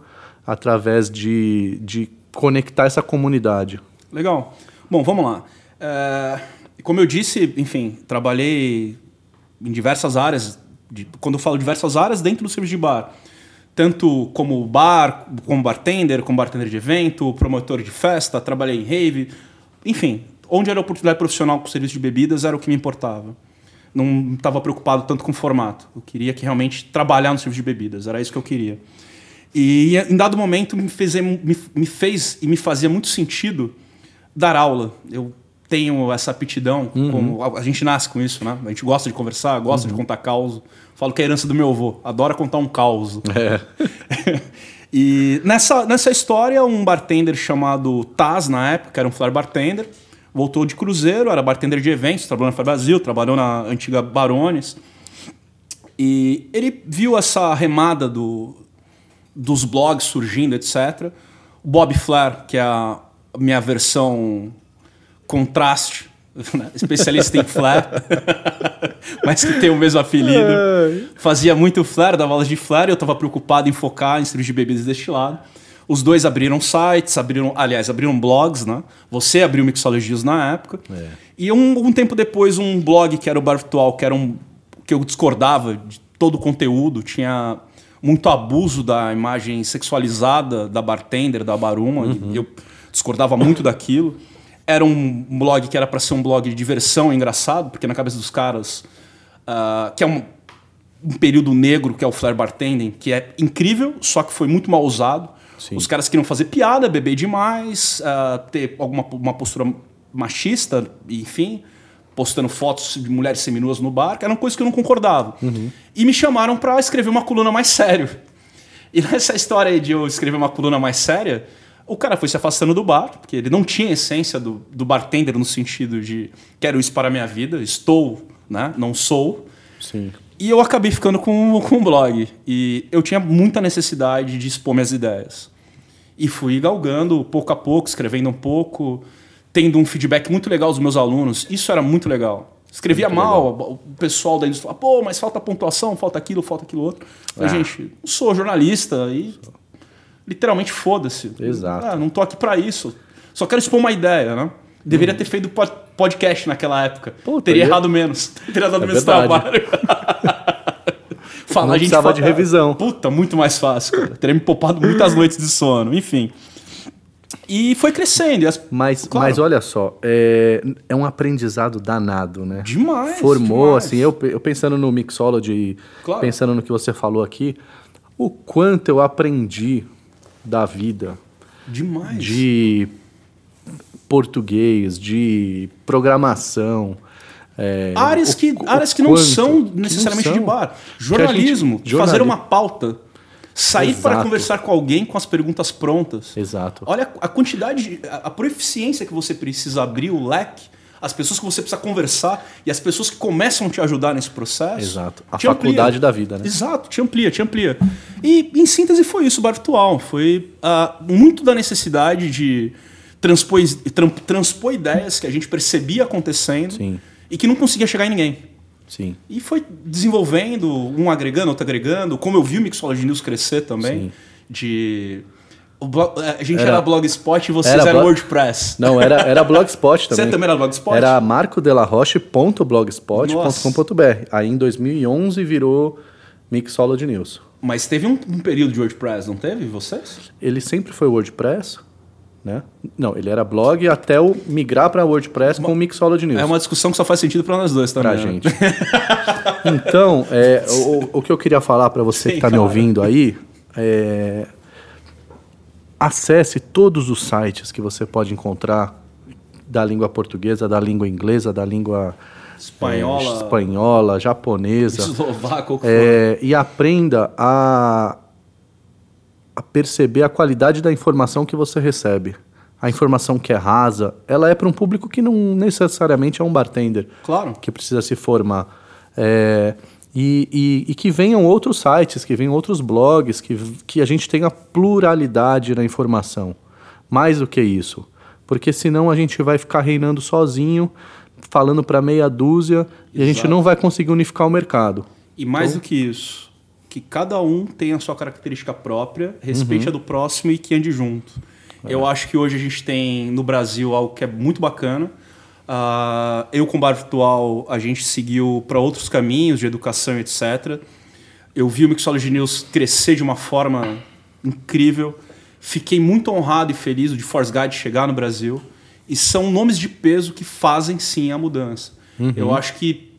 através de, de conectar essa comunidade. Legal. Bom, vamos lá. É, como eu disse, enfim, trabalhei em diversas áreas. de- quando eu falo diversas áreas, dentro do serviço de bar. Tanto como bar, como bartender, como bartender de evento, promotor de festa, trabalhei em rave. Enfim, onde era oportunidade profissional com serviço de bebidas era o que me importava. Não estava preocupado tanto com o formato. Eu queria que realmente trabalhar no serviço de bebidas. Era isso que eu queria. E em dado momento me fez, me, me fez e me fazia muito sentido dar aula. Eu tenho essa aptidão, como a, a gente nasce com isso, né? A gente gosta de conversar, gosta de contar caos. Falo que é a herança do meu avô, adora contar um caos. É. e nessa, nessa história, um bartender chamado Taz, na época, era um flare bartender, voltou de cruzeiro, era bartender de eventos, trabalhou na Flare Brasil, trabalhou na antiga Barones. E ele viu essa remada do, dos blogs surgindo, etc. O Bob Flair, que é a minha versão contraste né? especialista em flare, mas que tem o mesmo apelido. Fazia muito flare, dava aulas de flare, eu estava preocupado em focar em cirurgia de bebidas destilado. Os dois abriram sites, abriram, aliás, abriram blogs, né? Você abriu Mixologias na época. É. E um, um tempo depois, um blog que era o Bar Virtual, que era um que eu discordava de todo o conteúdo, tinha muito abuso da imagem sexualizada da bartender, da baruma, e eu discordava muito daquilo. Era um blog que era para ser um blog de diversão, engraçado, porque na cabeça dos caras, ah, que é um, um período negro que é o flare bartending, que é incrível, só que foi muito mal usado. Sim. Os caras queriam fazer piada, beber demais, ah, ter alguma uma postura machista, enfim, postando fotos de mulheres seminuas no bar, que eram coisas que eu não concordava. E me chamaram para escrever uma coluna mais sério. E nessa história aí de eu escrever uma coluna mais séria, o cara foi se afastando do bar, porque ele não tinha a essência do, do bartender no sentido de quero isso para a minha vida, estou, né? não sou. Sim. E eu acabei ficando com, com o blog. E eu tinha muita necessidade de expor minhas ideias. E fui galgando pouco a pouco, escrevendo um pouco, tendo um feedback muito legal dos meus alunos. Isso era muito legal. Escrevia Muito mal, o pessoal da indústria falava, pô, mas falta pontuação, falta aquilo, falta aquilo outro. Falei, Ah. gente, não sou jornalista e literalmente foda-se. Exato. Ah, não tô aqui para isso. Só quero expor uma ideia, né? Deveria ter feito pod- podcast naquela época. Puta, Teria ia- errado menos. Teria dado É menos verdade. trabalho. Falar, Não a gente precisava de revisão. Puta, muito mais fácil, cara. Teria me poupado muitas noites de sono, enfim. E foi crescendo. E as... Mas, Claro. mas olha só, é, é um aprendizado danado, né? Demais, Formou, demais. assim, eu, eu pensando no Mixology, Claro. pensando no que você falou aqui, o quanto eu aprendi da vida, Demais. de português, de programação. é, Áreas que, o áreas que não quanto- são que não necessariamente são. de bar. A gente- Jornalismo, fazer uma pauta, sair para Exato. conversar com alguém com as perguntas prontas. Exato. Olha a quantidade, de- a, a proficiência que você precisa abrir o leque, as pessoas que você precisa conversar e as pessoas que começam a te ajudar nesse processo. Exato. A te amplia. faculdade da vida, né? Exato, te amplia, te amplia. E em síntese foi isso, o bar virtual. Foi ah, muito da necessidade de transpor, tran- transpor ideias que a gente percebia acontecendo Sim. e que não conseguia chegar em ninguém. Sim. E foi desenvolvendo, um agregando, outro agregando. Como eu vi o Mixology News crescer também. Sim. De. A gente Era- era, Blogspot e vocês era eram blog- WordPress. Não, era, era Blogspot também. Você também era Blogspot? Era marcodelaroche.blogspot.com.br. Aí em 2011 virou Mixology News. Mas teve um, um período de WordPress, não teve? Vocês? Ele sempre foi WordPress, né? Não, ele era blog até o migrar para WordPress com o Mixology News. É uma discussão que só faz sentido para nós dois também. pra né? gente. então, é, o, o que eu queria falar para você Sim, que está me ouvindo aí é acesse todos os sites que você pode encontrar da língua portuguesa, da língua inglesa, da língua Espanhola. é, espanhola japonesa, Eslovaco, é, e aprenda a, a perceber a qualidade da informação que você recebe. A informação que é rasa, ela é para um público que não necessariamente é um bartender Claro. que precisa se formar. É, e, e- e que venham outros sites, que venham outros blogs, que, que a gente tenha pluralidade na informação. Mais do que isso. Porque senão a gente vai ficar reinando sozinho, falando para meia dúzia, e a gente Exato. não vai conseguir unificar o mercado. E mais do que isso, que cada um tem a sua característica própria, respeite a do próximo e que ande junto. Eu acho que hoje a gente tem no Brasil algo que é muito bacana. Ah, eu, com o Bar Virtual, a gente seguiu para outros caminhos de educação, etc. Eu vi o Mixology News crescer de uma forma incrível. Fiquei muito honrado e feliz de Force Guide chegar no Brasil. E são nomes de peso que fazem sim a mudança. Eu acho que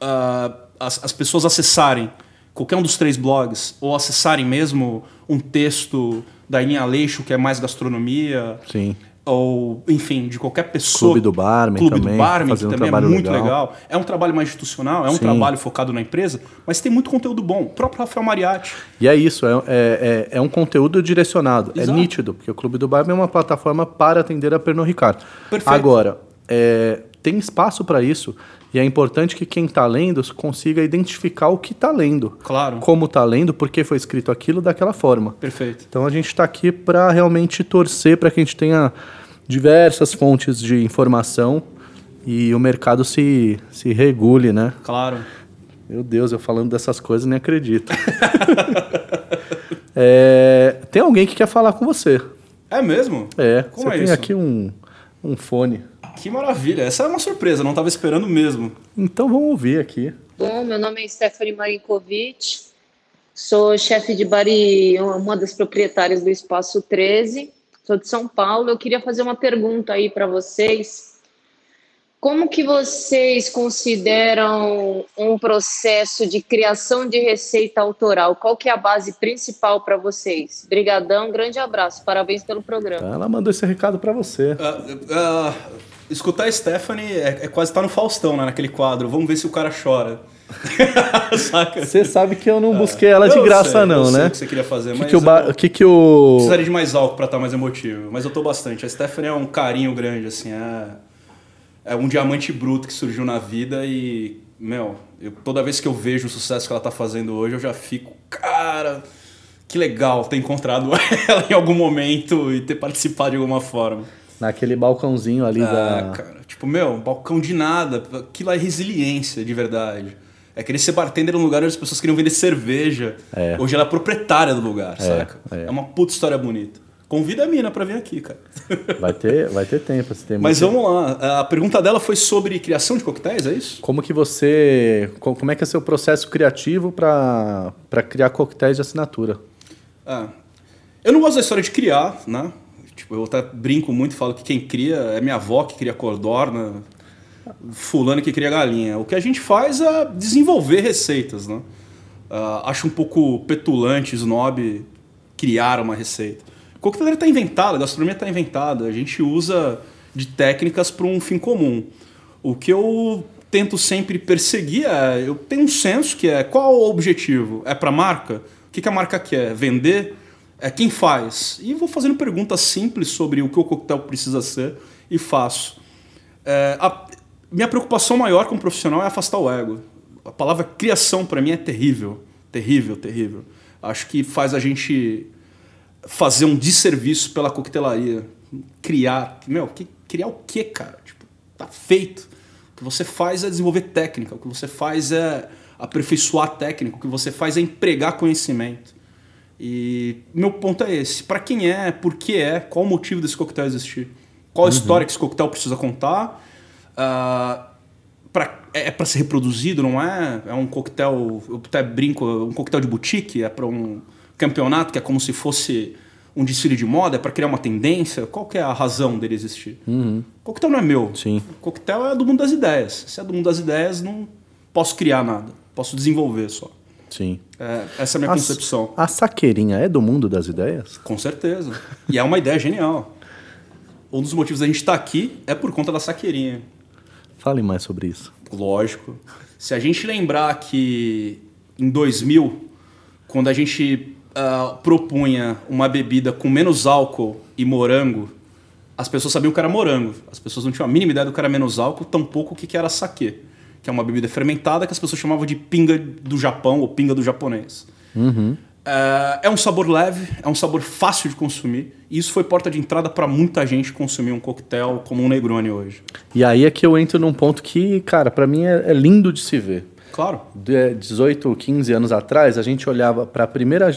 ah, as, as pessoas acessarem qualquer um dos três blogs ou acessarem mesmo um texto da Ininha Aleixo, que é mais gastronomia, Sim. Ou enfim, de qualquer pessoa. Clube do Barman Clube também, do Barman, que um também é trabalho muito legal. legal. É um trabalho mais institucional, é um Sim. trabalho focado na empresa, mas tem muito conteúdo bom. O próprio Rafael Mariatti. E é isso, é, é, é, é um conteúdo direcionado. Exato. É nítido, porque o Clube do Barman é uma plataforma para atender a Pernod Ricard. Perfeito. Agora, é, tem espaço para isso. E é importante que quem está lendo consiga identificar o que está lendo. Claro. Como está lendo, por que foi escrito aquilo daquela forma. Perfeito. Então a gente está aqui para realmente torcer para que a gente tenha diversas fontes de informação e o mercado se, se regule, né? Claro. Meu Deus, eu falando dessas coisas nem acredito. é, tem alguém que quer falar com você. É mesmo? É, Como você é tem isso? aqui um, um fone. Que maravilha. Essa é uma surpresa, não estava esperando mesmo. Então vamos ouvir aqui. Bom, meu nome é Stephanie Marinkovic, sou chefe de bar e uma das proprietárias do Espaço 13, sou de São Paulo. Eu queria fazer uma pergunta aí para vocês. Como que vocês consideram um processo de criação de receita autoral? Qual que é a base principal para vocês? Brigadão, grande abraço, parabéns pelo programa. Ela mandou esse recado para você. Ah, ah, escutar a Stephanie é, é quase estar no Faustão, né? Naquele quadro. Vamos ver se o cara chora. Saca? Você sabe que eu não busquei ela de Eu graça, sei, não, eu sei né? o que você queria fazer, que mas que eu que que precisaria de mais álcool pra estar mais emotivo. Mas eu tô bastante. A Stephanie é um carinho grande, assim. É, é um diamante bruto que surgiu na vida e, meu, eu- toda vez que eu vejo o sucesso que ela tá fazendo hoje, eu já fico, cara, que legal ter encontrado ela em algum momento e ter participado de alguma forma. Naquele balcãozinho ali Ah, da... cara, tipo, meu, balcão de nada. Aquilo é resiliência, de verdade. É querer ser bartender num lugar onde as pessoas queriam vender cerveja. É. Hoje ela é proprietária do lugar, saca? é. É uma puta história bonita. Convida a mina pra vir aqui, cara. Vai ter, vai ter tempo. Você tem Mas muito- vamos lá. A pergunta dela foi sobre criação de coquetéis, é isso? Como que você... co- Como é que é seu processo criativo para criar coquetéis de assinatura? Ah, eu não gosto da história de criar, né? Tipo, eu até brinco muito e falo que quem cria é minha avó que cria cordorna, fulano que cria galinha. O que a gente faz é desenvolver receitas, né? Ah, acho um pouco petulante, snob, criar uma receita. Coquetelaria está inventada, a gastronomia está inventada. A gente usa de técnicas para um fim comum. O que eu tento sempre perseguir é, eu tenho um senso que é qual o objetivo? É para marca? O que, que a marca quer? Vender? É quem faz? E vou fazendo perguntas simples sobre o que o coquetel precisa ser e faço. É, a minha preocupação maior como profissional é afastar o ego. A palavra criação para mim é terrível, terrível, terrível. Acho que faz a gente fazer um desserviço pela coquetelaria. Criar, meu, que, criar o quê, cara? Tipo, tá feito. O que você faz é desenvolver técnica, o que você faz é aperfeiçoar técnica, o que você faz é empregar conhecimento. E meu ponto é esse: para quem é, por que é, qual o motivo desse coquetel existir? Qual a história que esse coquetel precisa contar? Ah, pra, é para ser reproduzido, não é? É um coquetel, eu até brinco, um coquetel de boutique, é para um campeonato que é como se fosse um desfile de moda, é para criar uma tendência. Qual que é a razão dele existir? Coquetel não é meu. Sim. Coquetel é do mundo das ideias. Se é do mundo das ideias, não posso criar nada. Posso desenvolver só. Sim. É, essa é a minha A- concepção. A saqueirinha é do mundo das ideias? Com certeza. E é uma ideia genial. Um dos motivos da gente estar aqui é por conta da saqueirinha. Fale mais sobre isso. Lógico. Se a gente lembrar que em 2000, quando a gente ah, propunha uma bebida com menos álcool e morango, as pessoas sabiam que era morango. As pessoas não tinham a mínima ideia do que era menos álcool, tampouco o que que era saquê, que é uma bebida fermentada que as pessoas chamavam de pinga do Japão ou pinga do japonês. É, é um sabor leve, é um sabor fácil de consumir, e isso foi porta de entrada para muita gente consumir um coquetel como um Negroni hoje. E aí é que eu entro num ponto que, cara, pra mim é, é lindo de se ver. Claro. De 18, 15 anos atrás, a gente olhava pra primeira.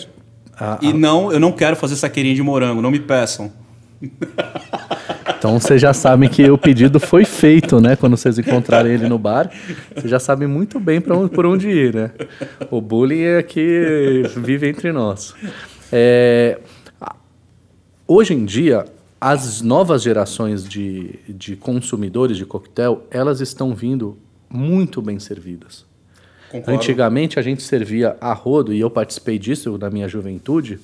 a- E não, eu não quero fazer saqueirinha de morango, não me peçam. Então vocês já sabem que o pedido foi feito, né? Quando vocês encontrarem ele no bar, vocês já sabem muito bem para onde, por onde ir, né? O bullying é que vive entre nós. É, hoje em dia, as novas gerações de, de consumidores de coquetel, elas estão vindo muito bem servidas. Concordo. Antigamente a gente servia a rodo, e eu participei disso na minha juventude,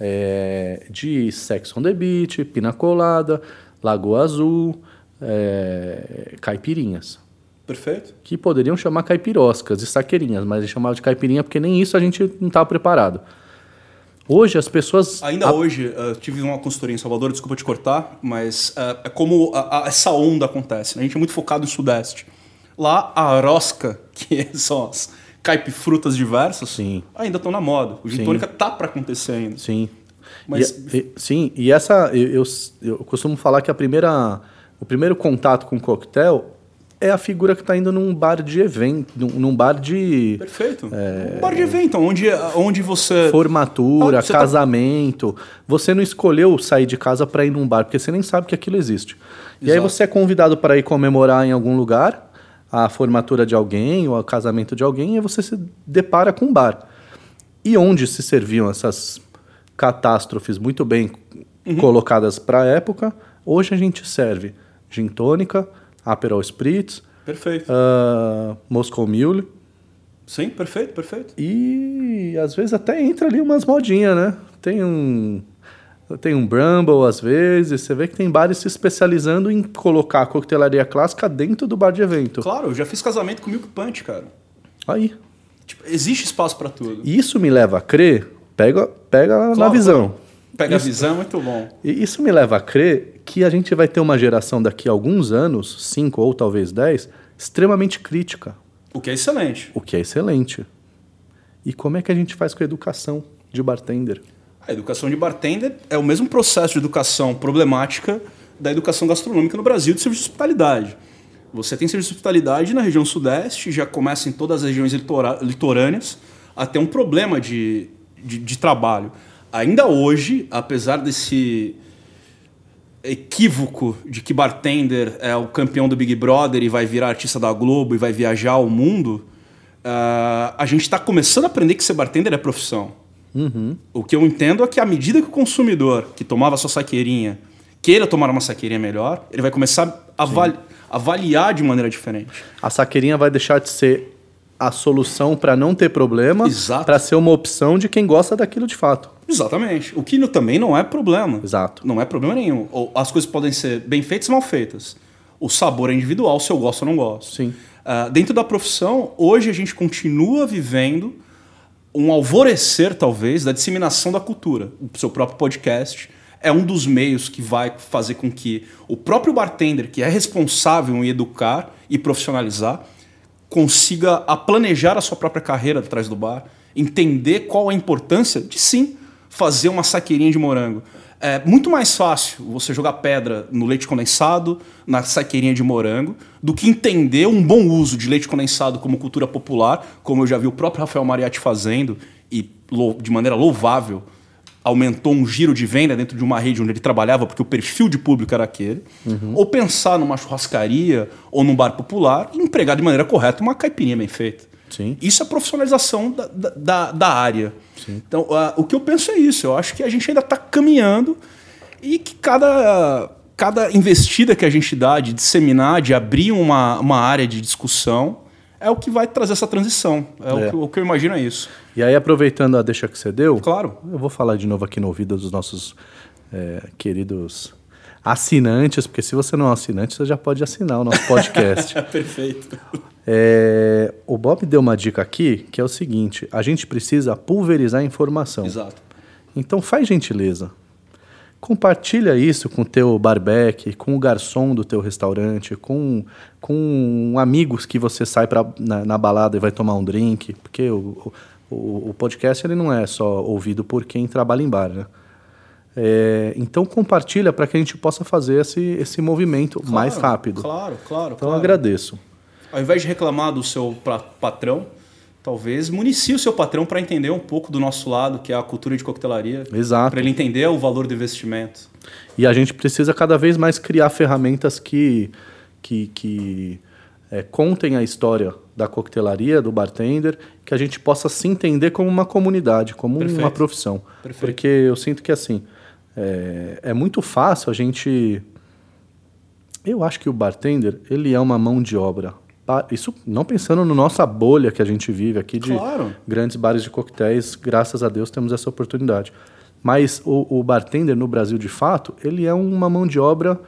é, de Sex on the Beach, Pina Colada, Lagoa Azul, é, caipirinhas. Perfeito. Que poderiam chamar caipiroscas e saqueirinhas, mas eles chamavam de caipirinha porque nem isso a gente não estava preparado. Hoje as pessoas. Ainda a- hoje, uh, tive uma consultoria em Salvador, desculpa te cortar, mas uh, é como a- a- essa onda acontece. né? A gente é muito focado em Sudeste. Lá, a rosca, que são as caipifrutas diversas, Sim. ainda estão na moda. O gin tônica tá para acontecer ainda. Sim. Mas- E- e- sim, e essa. Eu, eu, eu costumo falar que a primeira, o primeiro contato com o coquetel é a figura que está indo num bar de evento, num, num bar de Perfeito. Um bar de evento, onde, onde você. formatura, Ah, você tá- casamento. Você não escolheu sair de casa para ir num bar, porque você nem sabe que aquilo existe. E aí Exato. você é convidado para ir comemorar em algum lugar a formatura de alguém ou o casamento de alguém, e aí você se depara com um bar. E onde se serviam essas catástrofes muito bem Uhum. colocadas para a época, hoje a gente serve gin tônica, Aperol Spritz, Perfeito. ah, Moscow Mule, Sim, perfeito, perfeito. e às vezes até entra ali umas modinhas, né? Tem um. Tem um Bramble às vezes, você vê que tem bares se especializando em colocar a coquetelaria clássica dentro do bar de evento. Claro, eu já fiz casamento com Milk Punch, cara. Aí. Tipo, existe espaço pra tudo. Isso me leva a crer, pega, pega na Claro, visão. claro. Pega a visão, é muito bom. E isso me leva a crer que a gente vai ter uma geração daqui a alguns anos, cinco ou talvez dez, extremamente crítica, O que é excelente. o que é excelente. E como é que a gente faz com a educação de bartender? A educação de bartender é o mesmo processo de educação problemática da educação gastronômica no Brasil de serviço de hospitalidade. Você tem serviço de hospitalidade na região sudeste, já começa em todas as regiões litorâneas, a ter um problema de, de, de trabalho. Ainda hoje, apesar desse equívoco de que bartender é o campeão do Big Brother e vai virar artista da Globo e vai viajar ao mundo, ah, a gente está começando a aprender que ser bartender é profissão. O que eu entendo é que à medida que o consumidor que tomava sua saqueirinha queira tomar uma saqueirinha melhor, ele vai começar a avali- avaliar de maneira diferente. A saqueirinha vai deixar de ser a solução para não ter problema, para ser uma opção de quem gosta daquilo de fato. Exatamente. O que também não é problema. Exato. Não é problema nenhum. As coisas podem ser bem feitas e mal feitas. O sabor é individual, se eu gosto ou não gosto. Sim. Ah, dentro da profissão, hoje a gente continua vivendo um alvorecer, talvez, da disseminação da cultura. O seu próprio podcast é um dos meios que vai fazer com que o próprio bartender, que é responsável em educar e profissionalizar, consiga a planejar a sua própria carreira atrás do bar, entender qual a importância de sim fazer uma saqueirinha de morango. É muito mais fácil você jogar pedra no leite condensado, na saqueirinha de morango, do que entender um bom uso de leite condensado como cultura popular, como eu já vi o próprio Rafael Mariatti fazendo, e de maneira louvável, aumentou um giro de venda dentro de uma rede onde ele trabalhava, porque o perfil de público era aquele, ou pensar numa churrascaria ou num bar popular e empregar de maneira correta uma caipirinha bem feita. Sim. Isso é profissionalização da, da, da- área. Então, ah, o que eu penso é isso. Eu acho que a gente ainda está caminhando e que cada, cada investida que a gente dá de disseminar, de abrir uma, uma área de discussão, é o que vai trazer essa transição. É, É. O, que, o que eu imagino é isso. E aí, aproveitando a deixa que você deu, Claro. eu vou falar de novo aqui no ouvido dos nossos é, queridos assinantes, porque se você não é um assinante, você já pode assinar o nosso podcast. Perfeito. É, o Bob deu uma dica aqui, que é o seguinte: a gente precisa pulverizar a informação. Exato. Então faz gentileza. Compartilha isso com o teu barbeque, com o garçom do teu restaurante, com, com amigos que você sai pra, na, na balada e vai tomar um drink. Porque o, o, o podcast ele não é só ouvido por quem trabalha em bar, né? É, então compartilha para que a gente possa fazer esse, esse movimento mais Claro, rápido. Claro, claro. Então eu claro. agradeço. Ao invés de reclamar do seu patrão, talvez municie o seu patrão para entender um pouco do nosso lado, que é a cultura de coquetelaria. Exato. Para ele entender o valor do investimento. E a gente precisa cada vez mais criar ferramentas que, que, que é, contem a história da coquetelaria, do bartender, que a gente possa se entender como uma comunidade, como Perfeito. uma profissão. Perfeito. Porque eu sinto que assim é, é muito fácil a gente. Eu acho que o bartender ele é uma mão de obra. Isso não pensando na nossa bolha que a gente vive aqui de Claro. grandes bares de coquetéis, graças a Deus temos essa oportunidade. Mas o, o bartender no Brasil, de fato, ele é uma mão de obra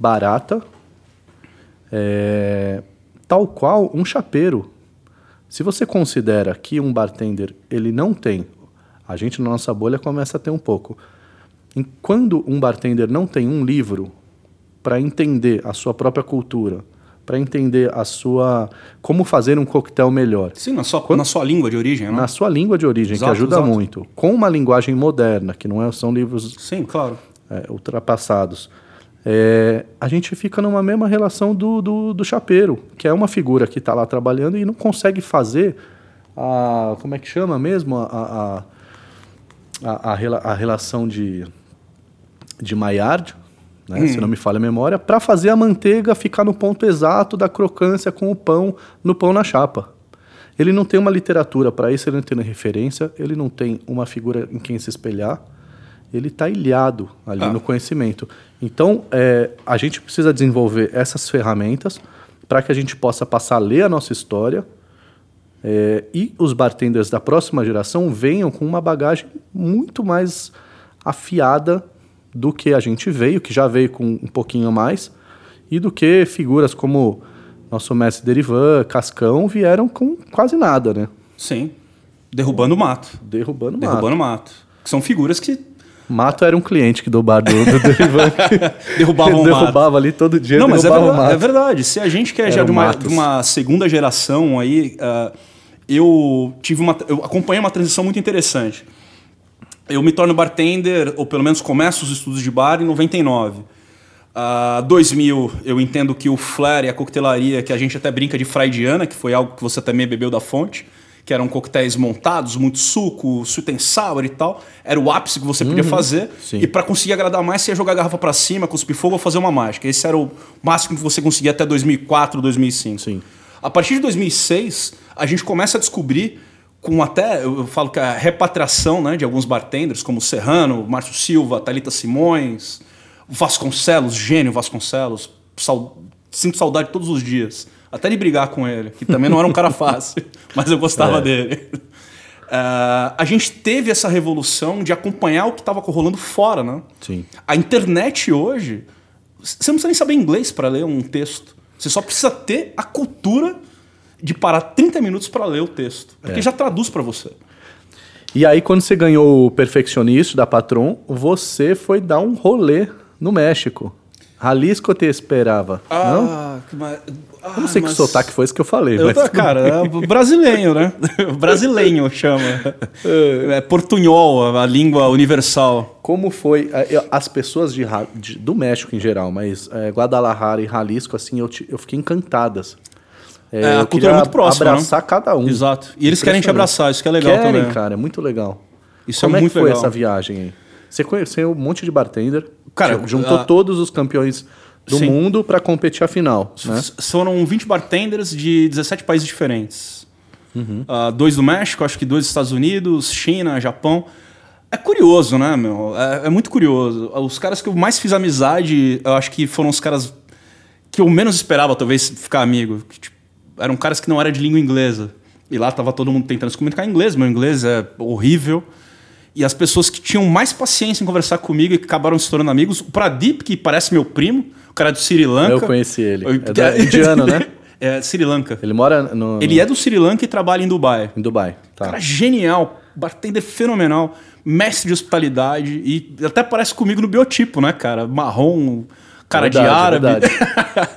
barata, é, tal qual um chapeiro. Se você considera que um bartender ele não tem, a gente na nossa bolha começa a ter um pouco. Em- Quando um bartender não tem um livro para entender a sua própria cultura, para entender a sua como fazer um coquetel melhor, Sim, na sua, na sua língua de origem, né? na sua língua de origem, Exato, que ajuda exato. muito, com uma linguagem moderna, que não é- são livros Sim, claro. é, ultrapassados. é, a gente fica numa mesma relação do, do, do chapeiro, que é uma figura que está lá trabalhando e não consegue fazer a. Como é que chama mesmo? A, a, a, a, a relação de, de Maillard, né, hum. se não me falha a memória, para fazer a manteiga ficar no ponto exato da crocância com o pão no pão na chapa. Ele não tem uma literatura para isso, ele não tem referência, ele não tem uma figura em quem se espelhar, ele está ilhado ali ah. no conhecimento. Então, é, a gente precisa desenvolver essas ferramentas para que a gente possa passar a ler a nossa história é, e os bartenders da próxima geração venham com uma bagagem muito mais afiada do que a gente veio, que já veio com um pouquinho mais, e do que figuras como nosso mestre Derivan, Cascão, vieram com quase nada, né? Sim. Derrubando o mato. Derrubando mato. Derrubando mato. Que são figuras que. Mato era um cliente que do bar do, do Derivan. derrubava o mato. Derrubava ali todo dia. Não, mas é verdade, é verdade, Se a gente quer já de uma, de uma, segunda geração aí, uh, eu tive uma. Eu acompanhei uma transição muito interessante. Eu me torno bartender, ou pelo menos começo os estudos de bar em 99. Uh, 2000, eu entendo que o flair e a coquetelaria, que a gente até brinca de fraidiana, que foi algo que você também bebeu da fonte, que eram coquetéis montados, muito suco, sweet and sour e tal, era o ápice que você podia uhum, fazer. Sim. E para conseguir agradar mais, você ia jogar a garrafa para cima, cuspir fogo ou fazer uma mágica. Esse era o máximo que você conseguia até 2004, 2005. Sim. A partir de 2006, a gente começa a descobrir com até, eu falo que a repatriação né, de alguns bartenders, como Serrano, Márcio Silva, Talita Simões, Vasconcelos, gênio Vasconcelos, sal, sinto saudade todos os dias. Até de brigar com ele, que também não era um cara fácil, mas eu gostava é. dele. Uh, a gente teve essa revolução de acompanhar o que estava rolando fora, né? Sim. A internet hoje, você não precisa nem saber inglês para ler um texto. Você só precisa ter a cultura de parar 30 minutos para ler o texto, porque é. já traduz para você. E aí, quando você ganhou o perfeccionista da Patron, você foi dar um rolê no México. Jalisco te esperava. Ah, não? Ah, eu não sei mas... que sotaque foi isso que eu falei. Eu mas... tô, cara, é brasileiro, né? brasileiro chama. É portunhol, a língua universal. Como foi as pessoas de, de, do México em geral, mas é, Guadalajara e Jalisco, assim, eu, eu fiquei encantadas. É, é a cultura é muito próxima. Abraçar não? cada um. Exato. E eles querem te abraçar, isso que é legal querem, também. cara, é muito legal. Isso Como é, muito é que foi legal. essa viagem aí? Você conheceu um monte de bartender, Cara, juntou a... todos os campeões do Sim. mundo para competir a final. Né? Foram 20 bartenders de 17 países diferentes. Uhum. Uh, dois do México, acho que dois dos Estados Unidos, China, Japão. É curioso, né, meu? É, é, muito curioso. Os caras que eu mais fiz amizade, eu acho que foram os caras que eu menos esperava, talvez, ficar amigo. Que, tipo, eram caras que não eram de língua inglesa. E lá tava todo mundo tentando se comunicar em inglês. Meu inglês é horrível. E as pessoas que tinham mais paciência em conversar comigo e que acabaram se tornando amigos, o Pradip, que parece meu primo, o cara é do Sri Lanka. Eu conheci ele. É da, indiano, né? É, Sri Lanka. Ele mora no. Ele é do Sri Lanka e trabalha em Dubai. Em Dubai. Tá. Cara bartender bartender fenomenal, mestre de hospitalidade e até parece comigo no biotipo, né, cara? Marrom, cara verdade, de árabe. É verdade.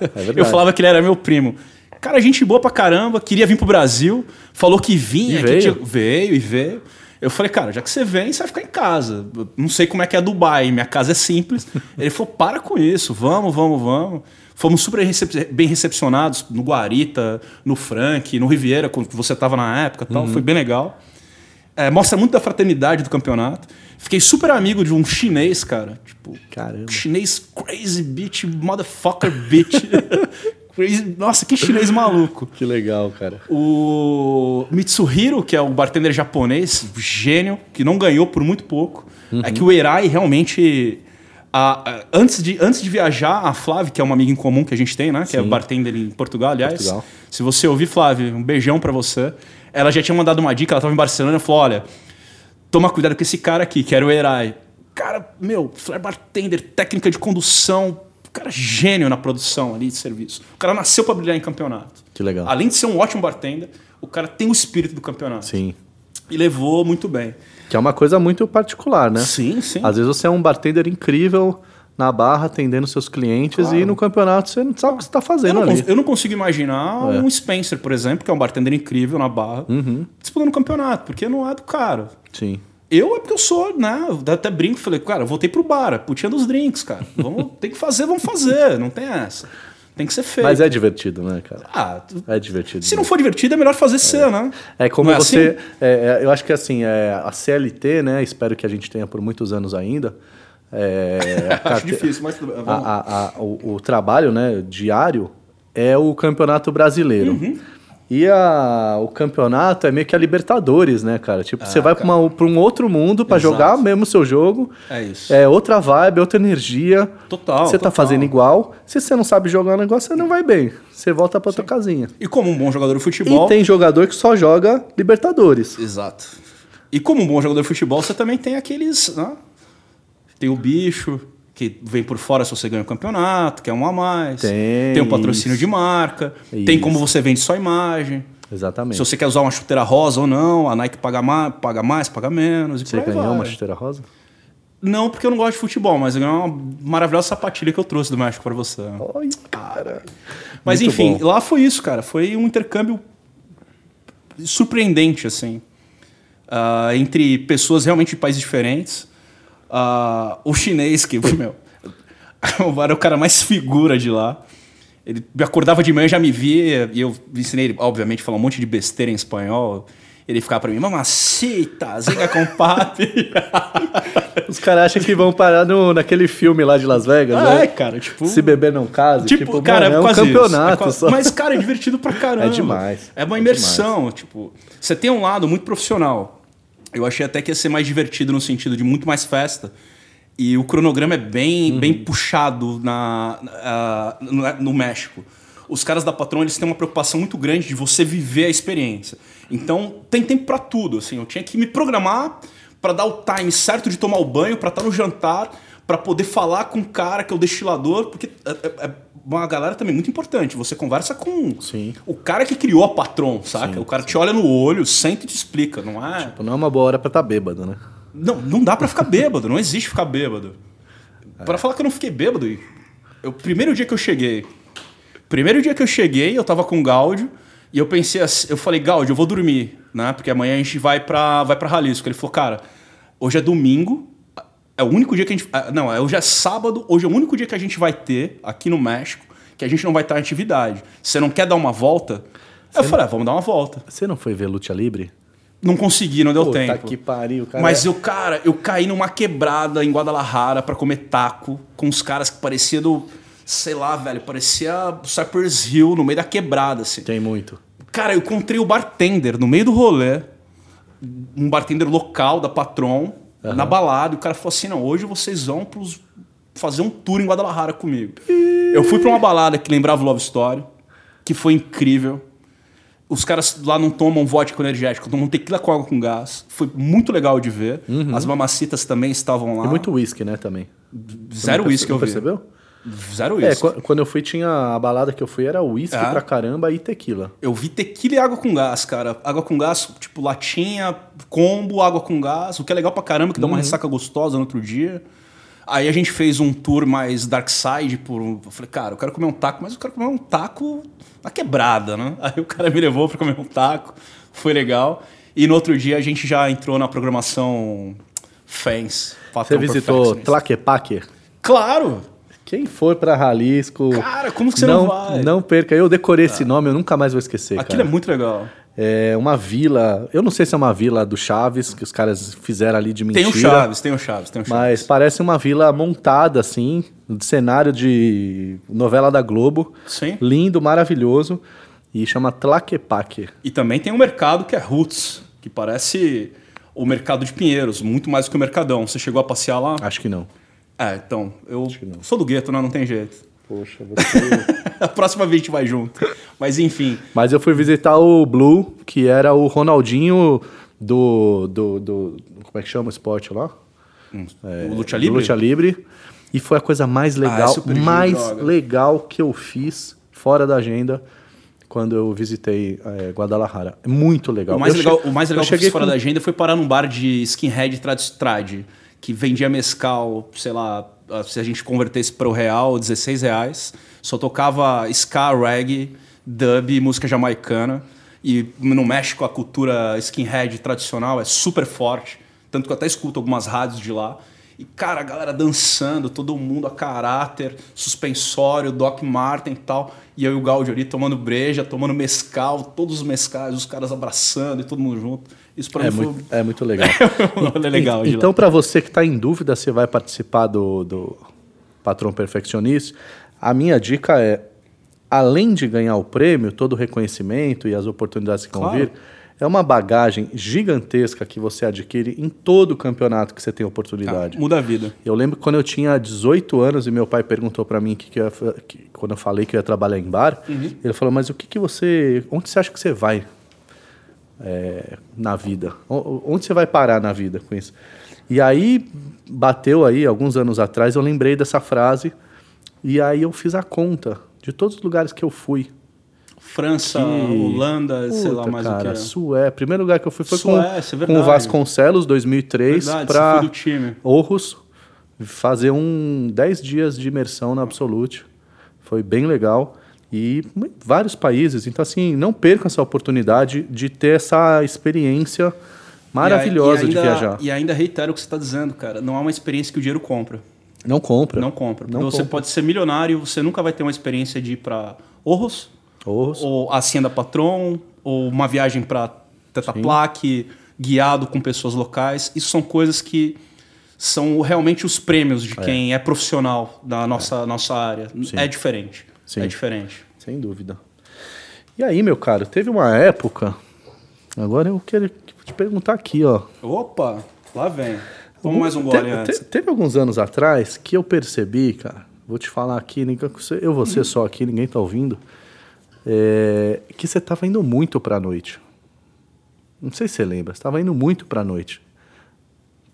é verdade. Eu falava que ele era meu primo. Cara, gente boa pra caramba, queria vir pro Brasil, falou que vinha, e veio. Tinha... veio e veio. Eu falei, cara, já que você vem, você vai ficar em casa. Eu não sei como é que é Dubai, minha casa é simples. Ele falou, para com isso, vamos, vamos, vamos. Fomos super recep bem recepcionados no Guarita, no Frank, no Riviera, quando você estava na época tal. Uhum. Foi bem legal. É, mostra muito da fraternidade do campeonato. Fiquei super amigo de um chinês, cara. Tipo, Caramba. chinês crazy bitch, motherfucker bitch. Nossa, que chinês maluco. Que legal, cara. O Mitsuhiro, que é o bartender japonês, gênio, que não ganhou por muito pouco. Uhum. É que o Erai realmente. A, a, antes, de, antes de viajar, a Flávia, que é uma amiga em comum que a gente tem, né? Que é Sim. é bartender em Portugal, aliás. Portugal. Se você ouvir, Flávia, um beijão para você. Ela já tinha mandado uma dica, ela tava em Barcelona e falou: olha, toma cuidado com esse cara aqui, que era o Erai. Cara, meu, flare bartender, técnica de condução, o cara é gênio na produção ali de serviço. O cara nasceu para brilhar em campeonato. Que legal. Além de ser um ótimo bartender, o cara tem o espírito do campeonato. Sim. E levou muito bem. Que é uma coisa muito particular, né? Sim, sim. Às vezes você é um bartender incrível na barra, atendendo seus clientes, claro. e no campeonato você não sabe o que você está fazendo eu ali. Eu não consigo imaginar é. um Spencer, por exemplo, que é um bartender incrível na barra, uhum. disputando o campeonato, porque não é do cara. Sim. Eu é porque eu sou, né? Eu até brinco, falei, cara, eu voltei pro bar, a putinha dos drinks, cara. Vamos, tem que fazer, vamos fazer, não tem essa. Tem que ser feito. Mas é divertido, né, cara? Ah, É divertido. se não for divertido, é melhor fazer ser, né? É como é você. assim? é, é, eu acho que assim, é, a CLT, né? Espero que a gente tenha por muitos anos ainda. é, Acho carte- difícil, mas a- a- a- o, o trabalho né, diário é o campeonato brasileiro. Uhum. E a, o campeonato é meio que a Libertadores, né, cara? Tipo, você Ah, vai para um outro mundo para jogar mesmo o seu jogo. É isso. É outra vibe, outra energia. Total, Você tá total. fazendo igual. Se você não sabe jogar o negócio, você não vai bem. Você volta pra tua casinha. E como um bom jogador de futebol. E tem jogador que só joga Libertadores. Exato. E como um bom jogador de futebol, você também tem aqueles. Né? Tem o bicho, que vem por fora se você ganha o campeonato, que é um a mais. Tem, Tem um patrocínio isso. de marca. Tem Isso. como você vende sua imagem. Exatamente. Se você quer usar uma chuteira rosa ou não, a Nike paga mais, paga, mais, paga menos. E Você ganhou vai. uma chuteira rosa? Não, porque eu não gosto de futebol, mas eu ganhei uma maravilhosa sapatilha que eu trouxe do México pra você. Olha, cara. Mas Muito enfim, bom. lá foi isso, cara. Foi um intercâmbio surpreendente, assim. ah, entre pessoas realmente de países diferentes. Ah, o chinês, que, meu, era o cara mais figura de lá. Ele me acordava de manhã, já me via, e eu ensinei ele, obviamente, falar um monte de besteira em espanhol. Ele ficava pra mim, mamacita, ziga com papi. Os caras acham que vão parar no, naquele filme lá de Las Vegas, ah, é, né? cara, tipo... Se beber não case. Tipo, Tipo, cara, mano, é um quase isso. campeonato É quase- só. Mas, cara, é divertido pra caramba. É demais. É uma É imersão, tipo... Você tem um lado muito profissional. Eu achei até que ia ser mais divertido no sentido de muito mais festa. E o cronograma é bem, Uhum. bem puxado na, na- no, no México. Os caras da Patron, eles têm uma preocupação muito grande de você viver a experiência. Então, tem tempo pra tudo, assim. Eu tinha que me programar pra dar o time certo de tomar o banho, pra estar no jantar, pra poder falar com o cara que é o destilador, porque é, é- é uma galera também muito importante. Você conversa com Sim. o cara que criou a Patron, saca? o cara te olha no olho, senta e te explica, não é? Tipo, Não é uma boa hora pra estar bêbado, né? Não, não dá pra ficar bêbado, não existe ficar bêbado. Pra falar que eu não fiquei bêbado, o primeiro dia que eu cheguei, primeiro dia que eu cheguei, eu tava com o Gáudio e eu pensei assim, eu falei, Gáudio, eu vou dormir, né? Porque amanhã a gente vai pra, vai pra Jalisco. Ele falou, cara, hoje é domingo, é o único dia que a gente. ah, Não, é- hoje é sábado, hoje é o único dia que a gente vai ter aqui no México, que a gente não vai estar em atividade. Você não quer dar uma volta? eu falei, ah, vamos dar uma volta. Você não foi ver Luta Libre? Não consegui, não deu Puta tempo. que pariu, cara. Mas eu, cara, eu caí numa quebrada em Guadalajara pra comer taco com uns caras que parecia do. Sei lá, velho, parecia Cypress Hill no meio da quebrada, assim. Tem muito. Cara, eu encontrei o bartender no meio do rolê, um bartender local da Patron, na balada, e o cara falou assim: não, hoje vocês vão pros, fazer um tour em Guadalajara comigo. Eu fui pra uma balada que lembrava Love Story, que foi incrível. Os caras lá não tomam vodka energético, tomam tequila com água com gás. Foi muito legal de ver. As mamacitas também estavam lá. E muito uísque, né, também. Zero uísque eu vi. percebeu? Zero É, uísque. qu- quando eu fui, tinha a balada que eu fui era uísque Ah. pra caramba e tequila. Eu vi tequila e água com gás, cara. Água com gás, tipo latinha, combo, água com gás, o que é legal pra caramba, que dá uma ressaca gostosa no outro dia. Aí a gente fez um tour mais dark side por. Eu falei, cara, eu quero comer um taco, mas eu quero comer um taco na quebrada, né? Aí o cara me levou pra comer um taco, foi legal. E no outro dia a gente já entrou na programação Fans. Você visitou. Tlaquepaque? Claro! Quem for pra Jalisco. Cara, como que você não vai? Não perca. Eu decorei esse nome, eu nunca mais vou esquecer. Aquilo cara. é muito legal. É uma vila. Eu não sei se é uma vila do Chaves, que os caras fizeram ali de mentira. Tem o Chaves, tem o Chaves, tem o Chaves. Mas parece uma vila montada, assim, de cenário de novela da Globo. Sim. Lindo, maravilhoso. E chama Tlaquepaque. E também tem um mercado que é Roots, que parece o mercado de Pinheiros, muito mais do que o Mercadão. Você chegou a passear lá? Acho que não. É, então, eu não. sou do gueto, né? Não tem jeito. Poxa, você... a próxima vez a gente vai junto. Mas enfim, Mas eu fui visitar o Blue, que era o Ronaldinho do. do, do como é que chama o esporte lá? o Lucha Libre? Lucha Livre. E foi a coisa mais é legal, super de mais legal que eu fiz fora da agenda quando eu visitei eh, Guadalajara. É muito legal. O mais Eu legal, che- o mais legal que eu fiz fora com- da agenda foi parar num bar de skinhead trad trad, que vendia mescal, sei lá, se a gente convertesse para o real, 16 reais. Só tocava ska, reggae, dub, música jamaicana. E no México a cultura skinhead tradicional é super forte. Tanto que eu até escuto algumas rádios de lá. E, cara, a galera dançando, todo mundo a caráter, suspensório, Doc Martin e tal. E eu e o Gaudio ali tomando breja, tomando mescal, todos os mescais, os caras abraçando e todo mundo junto. Isso pra É mim foi muito, é muito legal. é legal. Então, para você que está em dúvida se vai participar do, do Patrão Perfeccionista, a minha dica é, além de ganhar o prêmio, todo o reconhecimento e as oportunidades que vão Claro. vir, é uma bagagem gigantesca que você adquire em todo o campeonato que você tem oportunidade. muda a vida. Eu lembro quando eu tinha 18 anos e meu pai perguntou para mim que, que, eu que- quando eu falei que eu ia trabalhar em bar, ele falou: "Mas o que que você, onde você acha que você vai é, na vida? Onde você vai parar na vida com isso?" E aí bateu aí alguns anos atrás, eu lembrei dessa frase e aí eu fiz a conta de todos os lugares que eu fui. França, Que- Holanda, sei lá Puta, mais cara, o que. Sué. Primeiro lugar que eu fui foi Suécia, com, com verdade. o Vasconcelos, 2003, Verdade, para. Orros, fazer um 10 dias de imersão na Absolute. Foi bem legal. E vários países. Então, assim, não percam essa oportunidade de ter essa experiência maravilhosa E e de ainda- viajar. E ainda reitero o que você está dizendo, cara. Não é uma experiência que o dinheiro compra. Não compra. Não compra. Não você compra. pode ser milionário, você nunca vai ter uma experiência de ir para Orros, Orros. ou a Hacienda Patron, ou uma viagem para Tetaplaque, guiado com pessoas locais. Isso são coisas que são realmente os prêmios de quem é profissional da nossa, nossa área. É diferente. Sim. É diferente. Sem dúvida. E aí, meu caro, teve uma época. Agora eu quero te perguntar aqui, ó. Opa, lá vem. Vamos mais um gole Te- antes. te- teve alguns anos atrás que eu percebi, cara, vou te falar aqui, eu vou ser só aqui, ninguém tá ouvindo, é, que você tava indo muito pra noite. Não sei se você lembra, você tava indo muito pra noite.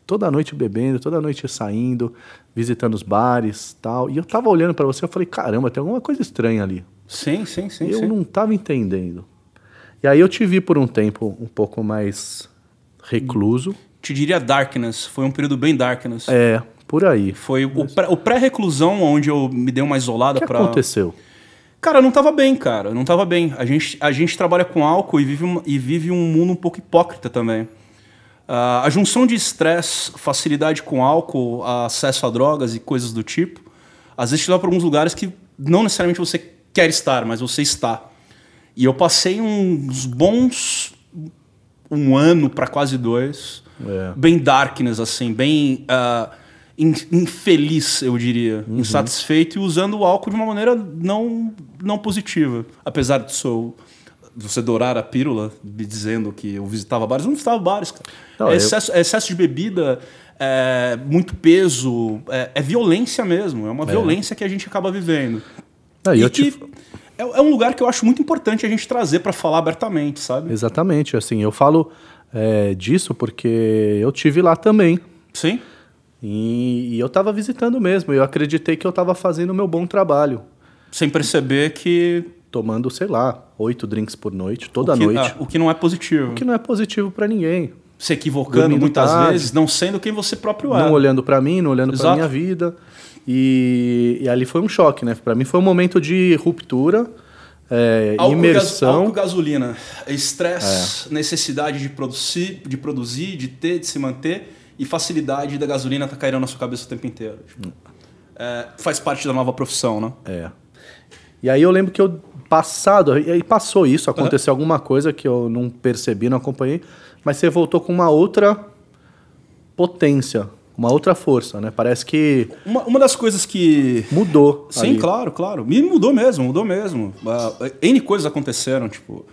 Toda noite bebendo, toda noite saindo, visitando os bares tal. E eu tava olhando pra você, eu falei, caramba, tem alguma coisa estranha ali. Sim, sim, sim. eu sim. não tava entendendo. E aí eu te vi por um tempo um pouco mais recluso. Te diria Darkness. Foi um período bem Darkness. É, por aí. Foi o pré- o pré-reclusão, onde eu me dei uma isolada O que pra. aconteceu? Cara, eu não tava bem, cara. Eu não tava bem. A gente, a gente trabalha com álcool e vive, um, e vive um mundo um pouco hipócrita também. Ah, a junção de estresse, facilidade com álcool, acesso a drogas e coisas do tipo, às vezes te leva para alguns lugares que não necessariamente você quer estar, mas você está. E eu passei uns bons um ano para quase dois, É. bem darkness, assim, bem in- infeliz, eu diria, insatisfeito e usando o álcool de uma maneira não, não positiva. Apesar de, sou, você dourar a pílula, me dizendo que eu visitava bares, eu não visitava bares, cara. Não, é eu- excesso, é excesso de bebida, é muito peso, é, é violência mesmo, é uma violência que a gente acaba vivendo. E eu que é, é um lugar que eu acho muito importante a gente trazer para falar abertamente, sabe? Exatamente, assim, eu falo é, disso porque eu tive lá também. Sim. E, e eu estava visitando mesmo. Eu acreditei que eu estava fazendo o meu bom trabalho. Sem perceber que. Tomando, sei lá, oito drinks por noite, toda o que, noite. ah, o que não é positivo. O que não é positivo para ninguém. Se equivocando Dormindo muitas tarde. vezes, não sendo quem você próprio é. Não olhando para mim, não olhando para minha vida. E, e ali foi um choque, né? Para mim foi um momento de ruptura, é, Álcool, imersão. Gás, álcool, gasolina, estresse, necessidade de produzir, de produzir, de ter, de se manter e facilidade da gasolina tá caindo na sua cabeça o tempo inteiro. Tipo, é, faz parte da nova profissão, né? É. E aí eu lembro que eu passado, e aí passou isso, aconteceu alguma coisa que eu não percebi, não acompanhei, mas você voltou com uma outra potência, uma outra força, né? Parece que Uma, uma das coisas que mudou. Sim, ali. claro, claro. Me mudou mesmo, mudou mesmo. Ah, N coisas aconteceram, tipo,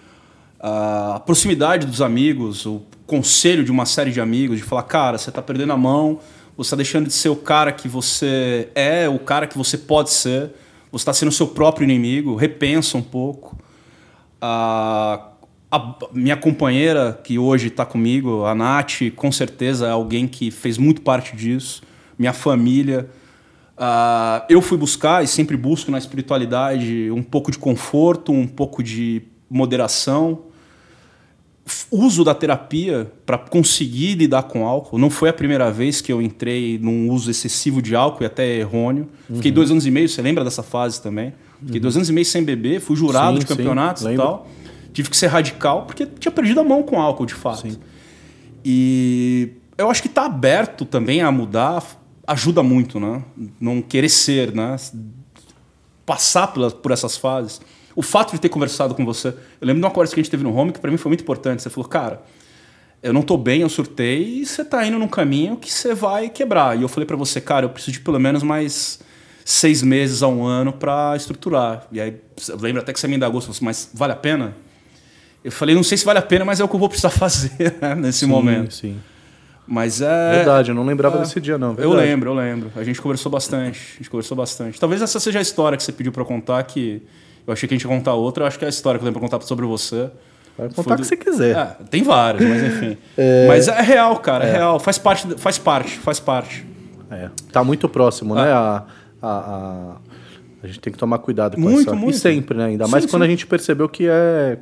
a proximidade dos amigos, o conselho de uma série de amigos, de falar, cara, você tá perdendo a mão, você tá deixando de ser o cara que você é, o cara que você pode ser, você tá sendo o seu próprio inimigo, repensa um pouco. A, a minha companheira, que hoje está comigo, a Nath, com certeza é alguém que fez muito parte disso. Minha família. Ah, eu fui buscar e sempre busco na espiritualidade um pouco de conforto, um pouco de moderação. Uso da terapia para conseguir lidar com álcool. Não foi a primeira vez que eu entrei num uso excessivo de álcool e até errôneo. Fiquei Uhum. dois anos e meio, você lembra dessa fase também? Fiquei dois anos e meio sem beber, fui jurado Sim, de sim, campeonatos e lembro. tal. Tive que ser radical porque tinha perdido a mão com álcool, de fato. E eu acho que tá aberto também a mudar ajuda muito, né? Não querer ser, né? Passar por, por essas fases. O fato de ter conversado com você. Eu lembro de uma conversa que a gente teve no home que para mim foi muito importante. Você falou, cara, eu não tô bem, eu surtei e você tá indo num caminho que você vai quebrar. E eu falei para você, cara, eu preciso de pelo menos mais seis meses a um ano para estruturar. E aí, eu lembro até que você me indagou, você falou assim, mas vale a pena? Eu falei, não sei se vale a pena, mas é o que eu vou precisar fazer né, nesse sim, momento. Sim. Mas é. Verdade, eu não lembrava é, desse dia, não. Verdade. Eu lembro, eu lembro. A gente conversou bastante. A gente conversou bastante. Talvez essa seja a história que você pediu para contar, que eu achei que a gente ia contar outra. Eu acho que é a história que eu lembro pra contar sobre você. Vai contar o que você quiser. É, tem várias, mas enfim. é... Mas é real, cara, é, é, real. Faz parte, faz parte, faz parte. É. Tá muito próximo, né? A, a, a, a, gente tem que tomar cuidado com muito, essa. Muito. E sempre, né? Ainda mais sim, quando sim. a gente percebeu que é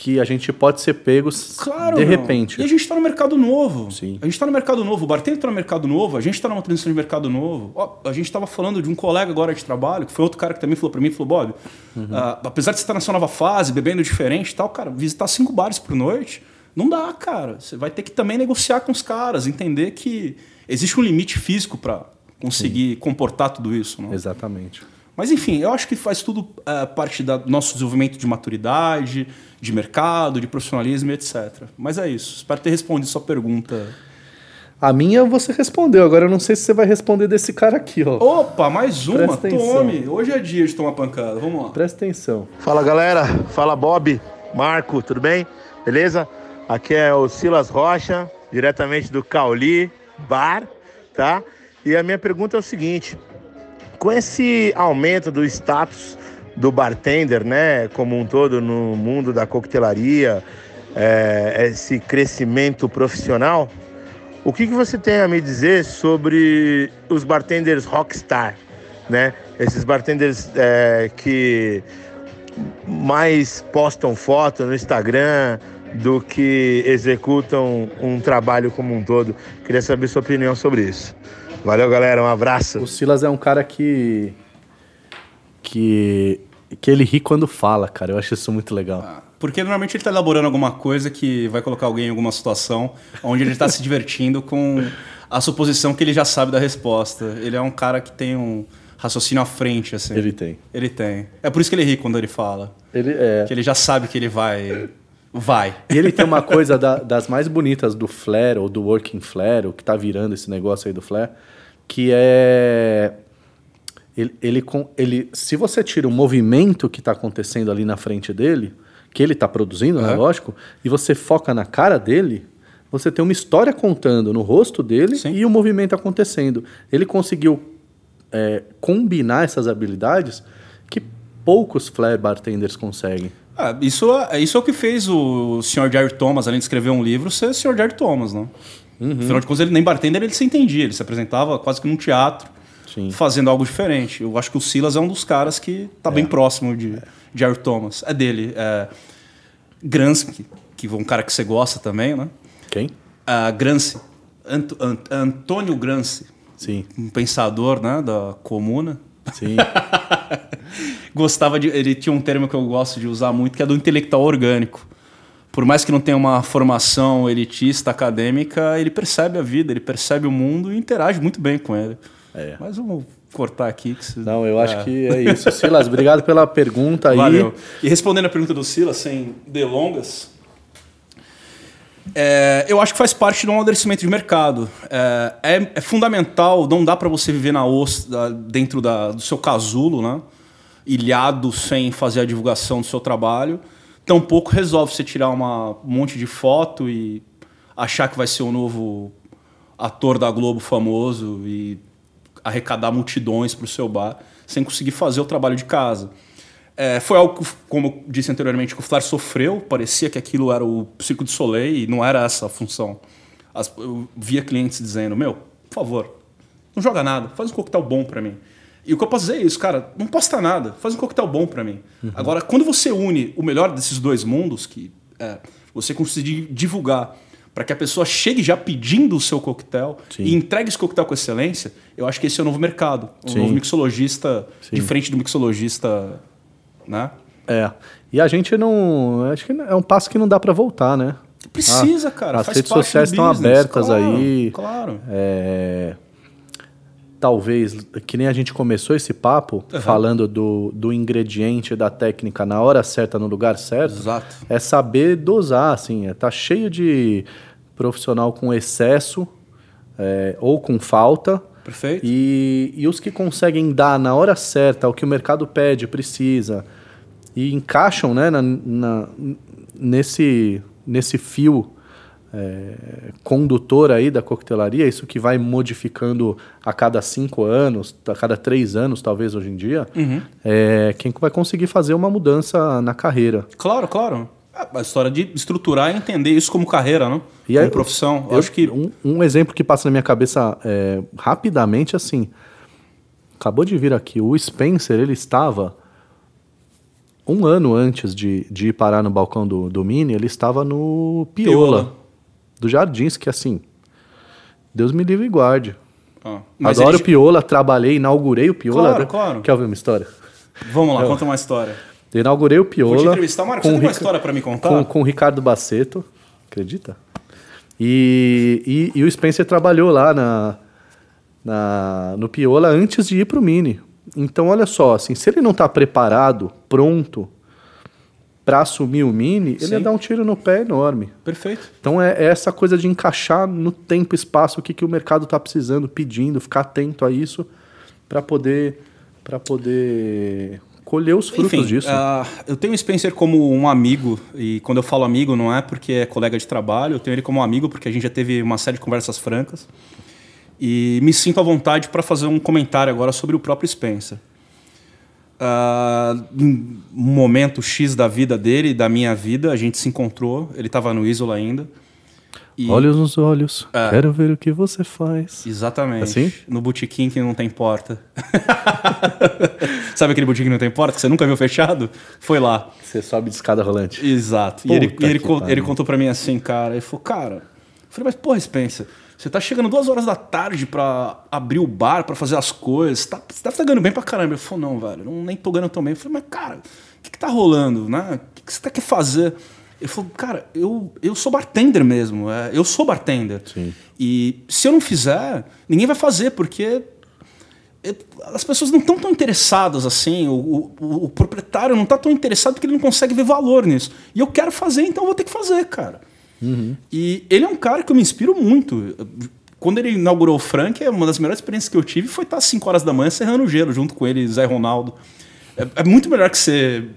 que a gente pode ser pego claro, de repente. E a gente está no mercado novo. Sim. A gente está no mercado novo, o bartender está no mercado novo, a gente está numa transição de mercado novo. Ó, a gente estava falando de um colega agora de trabalho, que foi outro cara que também falou para mim, falou, Bob, uhum. uh, apesar de você estar na sua nova fase, bebendo diferente e tal, cara, visitar cinco bares por noite, não dá, cara. Você vai ter que também negociar com os caras, entender que existe um limite físico para conseguir Sim. comportar tudo isso. Não? Exatamente. Mas enfim, eu acho que faz tudo uh, parte do nosso desenvolvimento de maturidade, de mercado, de profissionalismo, etc. Mas é isso. Espero ter respondido sua pergunta. A minha você respondeu, agora eu não sei se você vai responder desse cara aqui, ó. Opa, mais uma, tome. Hoje é dia de tomar pancada, vamos lá. Presta atenção. Fala galera, fala Bob, Marco, tudo bem? Beleza? Aqui é o Silas Rocha, diretamente do Cauli Bar, tá? E a minha pergunta é o seguinte: com esse aumento do status do bartender, né, como um todo no mundo da coquetelaria, é, esse crescimento profissional, o que, que você tem a me dizer sobre os bartenders rockstar, né? Esses bartenders é, que mais postam foto no Instagram do que executam um trabalho como um todo. Queria saber sua opinião sobre isso. Valeu, galera. Um abraço. O Silas é um cara que. que. que ele ri quando fala, cara. Eu acho isso muito legal. Ah, porque normalmente ele está elaborando alguma coisa que vai colocar alguém em alguma situação onde ele está se divertindo com a suposição que ele já sabe da resposta. Ele é um cara que tem um raciocínio à frente, assim. Ele tem. Ele tem. É por isso que ele ri quando ele fala. Ele é. Que ele já sabe que ele vai. Vai. E ele tem uma coisa da, das mais bonitas do Flare, ou do Working Flare, o que está virando esse negócio aí do Flare, que é. Ele, ele, ele, se você tira o movimento que está acontecendo ali na frente dele, que ele está produzindo, uhum. né, lógico, e você foca na cara dele, você tem uma história contando no rosto dele Sim. e o movimento acontecendo. Ele conseguiu é, combinar essas habilidades que poucos flare bartenders conseguem. Ah, isso, isso é o que fez o Sr. Jerry Thomas, além de escrever um livro, ser o Sr. Jerry Thomas, não? Uhum. Afinal de contas, ele nem bartender, ele se entendia. Ele se apresentava quase que num teatro, Sim. fazendo algo diferente. Eu acho que o Silas é um dos caras que está é. bem próximo de é. Jerry Thomas. É dele. É... Gramsci, que é um cara que você gosta também, né? Quem? Uh, Gramsci. Ant Ant Antônio Gramsci. Sim. Um pensador né, da comuna. Sim. Gostava de. Ele tinha um termo que eu gosto de usar muito, que é do intelectual orgânico por mais que não tenha uma formação elitista acadêmica, ele percebe a vida, ele percebe o mundo e interage muito bem com ele. É. Mas vamos cortar aqui. Que você... Não, eu acho é. que é isso. Silas, obrigado pela pergunta aí. Valeu. E respondendo a pergunta do Silas, sem delongas, é, eu acho que faz parte de um amadurecimento de mercado. É, é, é fundamental, não dá para você viver na ostra, dentro da, do seu casulo, né? ilhado sem fazer a divulgação do seu trabalho tampouco resolve você tirar uma, um monte de foto e achar que vai ser o novo ator da Globo famoso e arrecadar multidões para o seu bar sem conseguir fazer o trabalho de casa. É, foi algo que, como disse anteriormente, que o Flair sofreu, parecia que aquilo era o Circo de Soleil e não era essa a função. As, eu via clientes dizendo, meu, por favor, não joga nada, faz um coquetel bom para mim. E o que eu posso dizer é isso, cara, não posta nada, faz um coquetel bom para mim. Uhum. Agora, quando você une o melhor desses dois mundos, que é, você conseguir divulgar para que a pessoa chegue já pedindo o seu coquetel Sim. e entregue esse coquetel com excelência, eu acho que esse é o novo mercado. O Sim. novo mixologista, Sim. diferente do mixologista, né? É. E a gente não. Acho que é um passo que não dá para voltar, né? Precisa, cara. As redes sociais estão business, abertas claro, aí. Claro. É, talvez, que nem a gente começou esse papo, falando do, do ingrediente da técnica na hora certa, no lugar certo. Exato. É saber dosar, assim. é- Tá cheio de profissional com excesso é, ou com falta. Perfeito. E, e os que conseguem dar na hora certa o que o mercado pede, precisa, e encaixam né, na- na- nesse, nesse fio é, condutor aí da coquetelaria, isso que vai modificando a cada cinco anos, a cada três anos, talvez hoje em dia, Uhum. é quem vai conseguir fazer uma mudança na carreira. Claro, claro. A história de estruturar e entender isso como carreira, não? E aí, como profissão. Eu, Eu- acho que. um, um exemplo que passa na minha cabeça é, rapidamente assim. Acabou de vir aqui. O Spencer, ele estava. Um ano antes de, de ir parar no balcão do, do Mini, ele estava no Piola, Piola. do Jardins, que assim. Deus me livre e guarde. Ah, mas Adoro ele- o Piola, trabalhei, inaugurei o Piola. Claro, né? claro. Quer ouvir uma história? Vamos lá, conta uma história. Eu inaugurei o Vou te Piola. entrevistar, Marcos. Você tem uma Rica- história pra me contar? com, com o Ricardo Baceto, acredita? E, e, e o Spencer trabalhou lá na, na, no Piola antes de ir para o Mini. Então, olha só, assim, se ele não está preparado, pronto para assumir o Mini, ele Sim. ia dar um tiro no pé enorme. Perfeito. Então, é, é essa coisa de encaixar no tempo e espaço o que, que o mercado está precisando, pedindo, ficar atento a isso para poder, pra poder colher os frutos Enfim, disso. ah, eu tenho o Spencer como um amigo, e quando eu falo amigo não é porque é colega de trabalho, eu tenho ele como um amigo porque a gente já teve uma série de conversas francas. E me sinto à vontade para fazer um comentário agora sobre o próprio Spencer. Em um momento X da vida dele, da minha vida, a gente se encontrou, ele estava no Isola ainda. E- Olhos nos olhos, É. quero ver o que você faz. Exatamente. Assim? No botequim que não tem porta. Sabe aquele botequim que não tem porta, que você nunca viu fechado? Foi lá. Você sobe de escada rolante. Exato. E Puta ele, e ele, con- pariu. ele contou pra mim assim, cara. Ele falou, cara. Eu falei, mas porra, Spencer, você tá chegando duas horas da tarde pra abrir o bar, pra fazer as coisas. Tá, você deve estar ganhando bem pra caramba. Ele falou, não, velho, não, nem tô ganhando tão bem. Eu falei, mas cara, o que, que tá rolando, né? O que, que você tá quer fazer? Ele falou, cara, eu, eu sou bartender mesmo. é, eu sou bartender. Sim. E se eu não fizer, ninguém vai fazer, porque as pessoas não estão tão interessadas assim, o, o- o- o proprietário não está tão interessado porque ele não consegue ver valor nisso. E eu quero fazer, então eu vou ter que fazer, cara. E ele é um cara que eu me inspiro muito. Quando ele inaugurou o Frank, uma das melhores experiências que eu tive foi estar às 5 horas da manhã serrando gelo junto com ele, Zé Ronaldo. É, é muito melhor que ser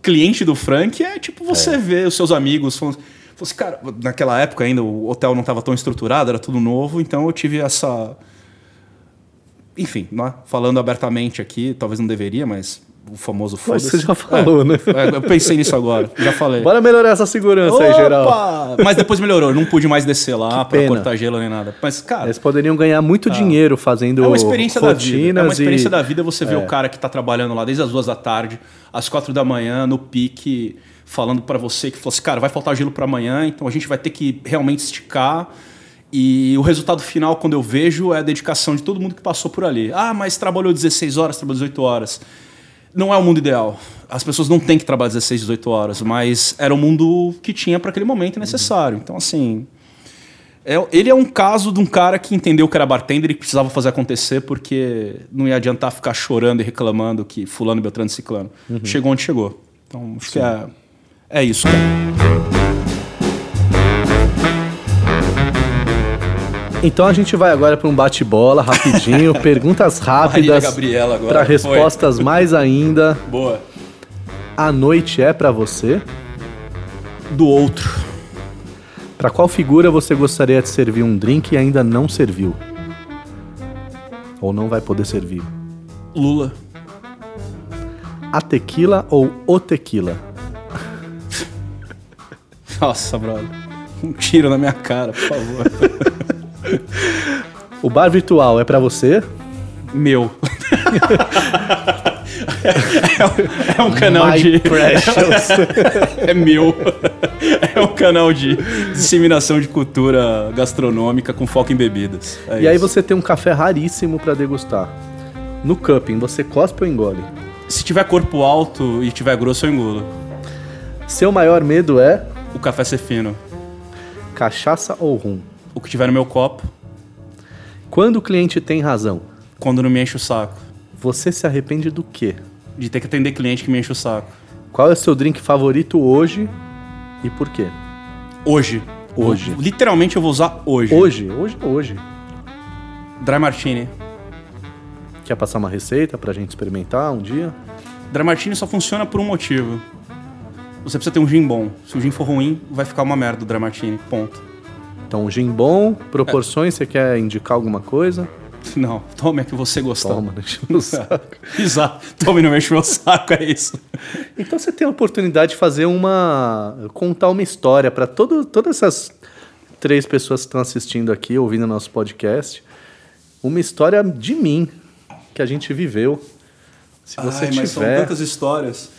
cliente do Frank, é tipo você ver os seus amigos falando. falando assim, cara, naquela época ainda o hotel não estava tão estruturado, era tudo novo, então eu tive essa enfim, né? falando abertamente aqui, talvez não deveria, mas o famoso Mas foda-se. você já falou, É, né? é, eu pensei nisso agora, já falei. Bora melhorar essa segurança aí, geral. Opa! Mas depois melhorou, eu não pude mais descer lá pena. cortar gelo nem nada. Mas, cara, Eles poderiam ganhar muito dinheiro fazendo é uma experiência da vida. É uma experiência e- da vida você ver É. o cara que tá trabalhando lá desde as duas da tarde, às quatro da manhã, no pique, falando pra você que falou assim, cara, vai faltar gelo pra amanhã, então a gente vai ter que realmente esticar. E o resultado final, quando eu vejo, é a dedicação de todo mundo que passou por ali. Ah, mas trabalhou 16 horas, trabalhou 18 horas. Não é o mundo ideal. As pessoas não têm que trabalhar 16, 18 horas, mas era o mundo que tinha para aquele momento necessário. Então, assim, é- ele é um caso de um cara que entendeu que era bartender e que precisava fazer acontecer porque não ia adiantar ficar chorando e reclamando que fulano, beltrano ciclano. Chegou onde chegou. Então, acho que é, é isso, cara. Então a gente vai agora para um bate-bola rapidinho, perguntas rápidas para foi. respostas mais ainda. Boa. A noite é para você? Do outro. Para qual figura você gostaria de servir um drink e ainda não serviu? Ou não vai poder servir? Lula. A tequila ou o tequila? Nossa, brother. Um tiro na minha cara, por favor. O bar virtual é para você? Meu. é, um, é um canal My de. precious. É meu. É um canal de disseminação de cultura gastronômica com foco em bebidas. É E aí isso. você tem um café raríssimo para degustar. No cupping, você cospe ou engole? Se tiver corpo alto e tiver grosso, eu engulo. Seu maior medo é O café ser fino. Cachaça ou rum? O que tiver no meu copo, Quando o cliente tem razão, quando não me enche o saco. você se arrepende do quê? De ter que atender cliente que me enche o saco. Qual é o seu drink favorito hoje e por quê? Hoje. Hoje. Literalmente eu vou usar hoje. Hoje, hoje, hoje. Dry Martini. Quer passar uma receita pra gente experimentar um dia? Dry Martini só funciona por um motivo. Você precisa ter um gin bom. Se o gin for ruim, vai ficar uma merda o Dry Martini. Ponto. Então, gin bom, proporções, você quer indicar alguma coisa? Não, tome a que você gostar. Toma, deixa no saco. Exato. Tome não mexe meu saco, é isso. Então você tem a oportunidade de fazer uma. contar uma história para todas essas três pessoas que estão assistindo aqui, ouvindo nosso podcast. Uma história de mim, que a gente viveu. Se você Ai, mas são tiver. tantas histórias.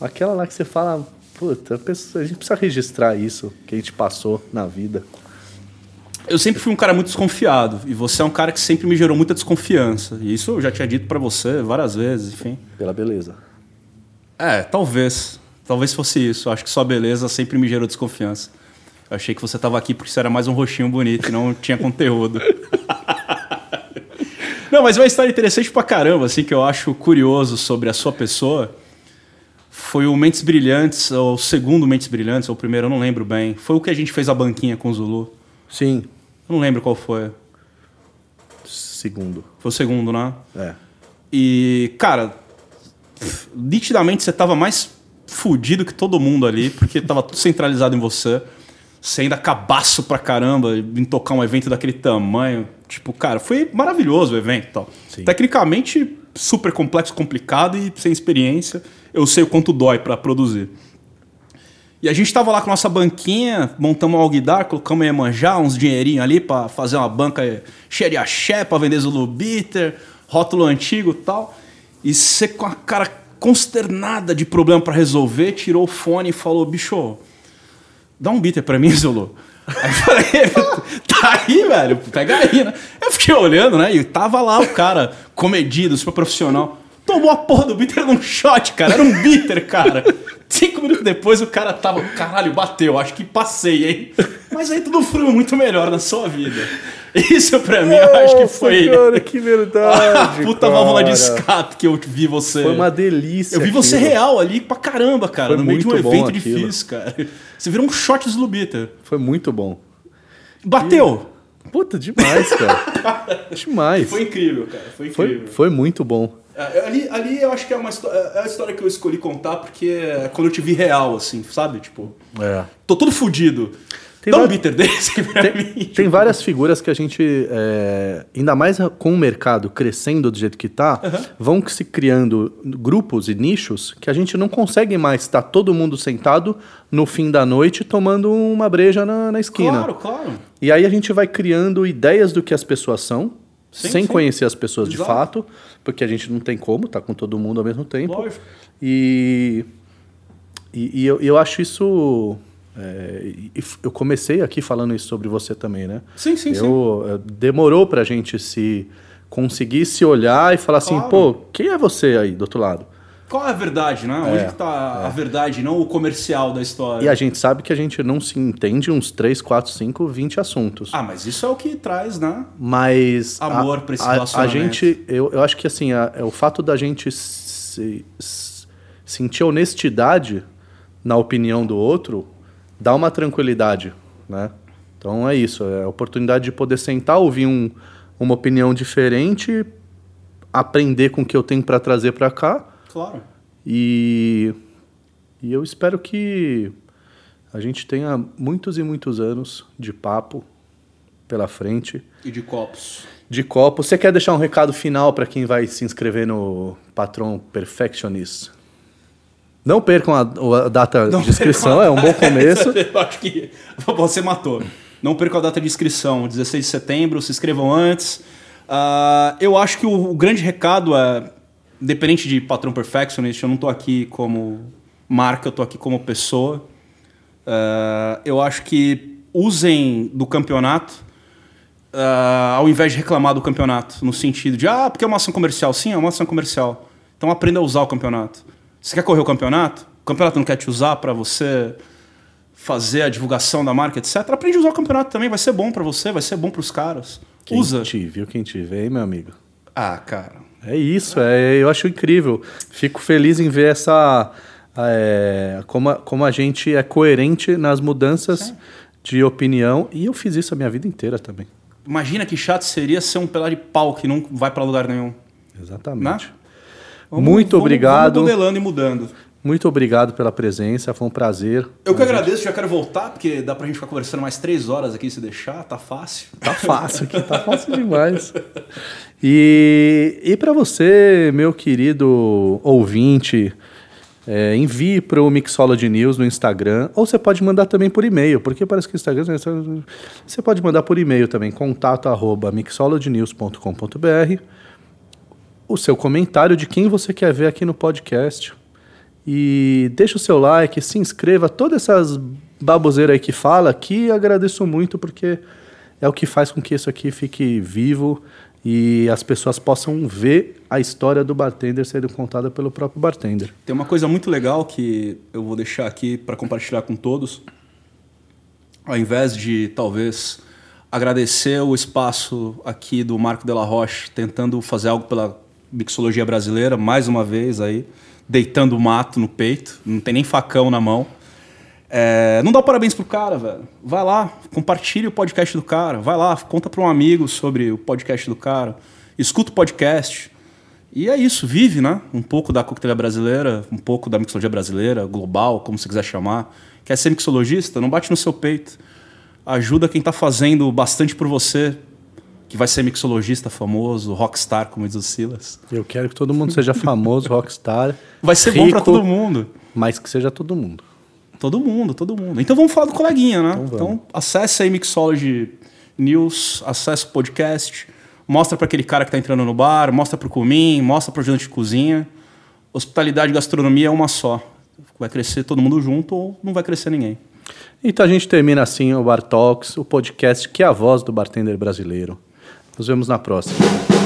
Aquela lá que você fala, puta, a gente precisa registrar isso que a gente passou na vida. Eu sempre fui um cara muito desconfiado. E você é um cara que sempre me gerou muita desconfiança. E isso eu já tinha dito pra você várias vezes, enfim. Pela beleza. É, talvez. Talvez fosse isso. Eu acho que sua beleza sempre me gerou desconfiança. Eu achei que você tava aqui porque você era mais um roxinho bonito e não tinha conteúdo. não, mas uma história interessante pra caramba, assim, que eu acho curioso sobre a sua pessoa. Foi o Mentes Brilhantes, ou o segundo Mentes Brilhantes, ou o primeiro, eu não lembro bem. Foi o que a gente fez a banquinha com o Zulu. Sim, não lembro qual foi. segundo. Foi o segundo, né? É. E, cara, nitidamente você tava mais fudido que todo mundo ali, porque tava tudo centralizado em você. Você ainda cabaço pra caramba em tocar um evento daquele tamanho. Tipo, cara, foi maravilhoso o evento tal. Sim. Tecnicamente, super complexo, complicado e sem experiência. Eu sei o quanto dói pra produzir. E a gente tava lá com a nossa banquinha, montamos um alguidar, colocamos Iemanjá, uns dinheirinhos ali pra fazer uma banca cheia de axé pra vender Zulu Bitter, rótulo antigo tal. E você com a cara consternada de problema pra resolver, tirou o fone e falou, bicho, dá um bitter pra mim, Zulu. Aí eu falei, tá aí, velho, pega aí, né? Eu fiquei olhando, né? E tava lá o cara, comedido, super profissional. Tomou a porra do bitter num shot, cara. Era um bitter, cara. Cinco minutos depois o cara tava, caralho, bateu. Acho que passei, hein? Mas aí tudo flui muito melhor na sua vida. Isso pra mim, eu acho que foi Cara, que verdade. a puta válvula de cara. escape que eu vi você. Foi uma delícia. Eu vi você aquilo. real ali pra caramba, cara, Foi no meio de um evento aquilo. difícil, cara. Você virou um shot de Zlubita. Foi muito bom. Bateu! Puta, demais, cara. demais. Foi incrível, cara. Foi Foi, incrível. foi muito bom. É, Ali, ali eu acho que é uma histó- é a história que eu escolhi contar porque é quando eu te vi real, assim, sabe? Tipo, É. tô todo fudido. Tem Dá um vários- bitter desse pra mim. Tem, tem várias figuras que a gente, é, ainda mais com o mercado crescendo do jeito que tá, vão se criando grupos e nichos que a gente não consegue mais estar todo mundo sentado no fim da noite tomando uma breja na, na esquina. Claro, claro. E aí a gente vai criando ideias do que as pessoas são, Sim, sem sim. conhecer as pessoas de Exato. fato, porque a gente não tem como, tá com todo mundo ao mesmo tempo. Lógico. E, e, e eu, eu acho isso. é, eu comecei aqui falando isso sobre você também, né? Sim, sim, sim. eu, é, Demorou pra gente se conseguir se olhar e falar assim, Claro. pô, quem é você aí do outro lado? Qual é a verdade, né? Onde que tá a verdade, não o comercial da história? E a gente sabe que a gente não se entende uns 3, 4, 5, 20 assuntos. Ah, mas isso é o que traz, né? Mas. Amor a- pra esse a, a relacionamento. gente. Eu, eu acho que assim, a- é o fato da gente se- s- sentir honestidade na opinião do outro dá uma tranquilidade, né? Então é isso, é a oportunidade de poder sentar, ouvir um, uma opinião diferente, aprender com o que eu tenho para trazer para cá Claro. e, e eu espero que a gente tenha muitos e muitos anos de papo pela frente E de copos. de copo. Você quer deixar um recado final para quem vai se inscrever no Patron Perfectionist? Não percam a, a data de inscrição, é um bom começo. Eu acho que você matou. Não perca a data de inscrição, 16 de setembro, se inscrevam antes. Ah, eu acho que o, o grande recado é, independente de patrão perfectionist, eu não estou aqui como marca, eu estou aqui como pessoa. Ah, eu acho que usem do campeonato ah, ao invés de reclamar do campeonato, no sentido de, ah, porque é uma ação comercial. Sim, é uma ação comercial. Então aprenda a usar o campeonato. Você quer correr o campeonato? O campeonato não quer te usar para você fazer a divulgação da marca, etc. Aprende a usar o campeonato também, vai ser bom para você, vai ser bom para os caras. Quem Usa. te viu, quem te vê, hein, meu amigo? Ah, cara. É isso, é, eu acho incrível. Fico feliz em ver essa. é, como, a, como a gente é coerente nas mudanças de opinião. E eu fiz isso a minha vida inteira também. Imagina que chato seria ser um pedaço de pau que não vai para lugar nenhum. Exatamente. Né? Muito obrigado. Vamos modelando e mudando. Muito obrigado pela presença, foi um prazer. Eu que agradeço, já quero voltar, porque dá pra gente ficar conversando mais três horas aqui se deixar, tá fácil. Tá fácil aqui, tá fácil demais. E, e para você, meu querido ouvinte, é, envie para o Mixology News no Instagram, ou você pode mandar também por e-mail, porque parece que o Instagram. Você pode mandar por e-mail também, contato arroba mixologynews.com.br, o seu comentário de quem você quer ver aqui no podcast. E deixa o seu like, se inscreva, todas essas baboseiras aí que fala aqui, agradeço muito, porque é o que faz com que isso aqui fique vivo e as pessoas possam ver a história do bartender sendo contada pelo próprio bartender. Tem uma coisa muito legal que eu vou deixar aqui para compartilhar com todos. Ao invés de talvez agradecer o espaço aqui do Marco de la Roche, tentando fazer algo pela mixologia brasileira, mais uma vez aí, deitando o mato no peito, não tem nem facão na mão. É, não dá o parabéns pro cara, velho. Vai lá, compartilhe o podcast do cara. Vai lá, conta para um amigo sobre o podcast do cara. Escuta o podcast. E é isso, vive, né? Um pouco da coquetelaria brasileira, um pouco da mixologia brasileira, global, como você quiser chamar. Quer ser mixologista? Não bate no seu peito. Ajuda quem tá fazendo bastante por você, que vai ser mixologista famoso, rockstar, como diz o Silas. Eu quero que todo mundo seja famoso, rockstar. Vai ser rico, bom para todo mundo. Mas que seja todo mundo. Todo mundo, todo mundo. Então vamos falar do coleguinha, né? Então Então, acesse aí Mixology News, acesse o podcast, mostra para aquele cara que tá entrando no bar, mostra pro Comim, mostra pro ajudante de cozinha. Hospitalidade e gastronomia é uma só. Vai crescer todo mundo junto ou não vai crescer ninguém. Então a gente termina assim o Bar Talks, o podcast que é a voz do bartender brasileiro. Nos vemos na próxima.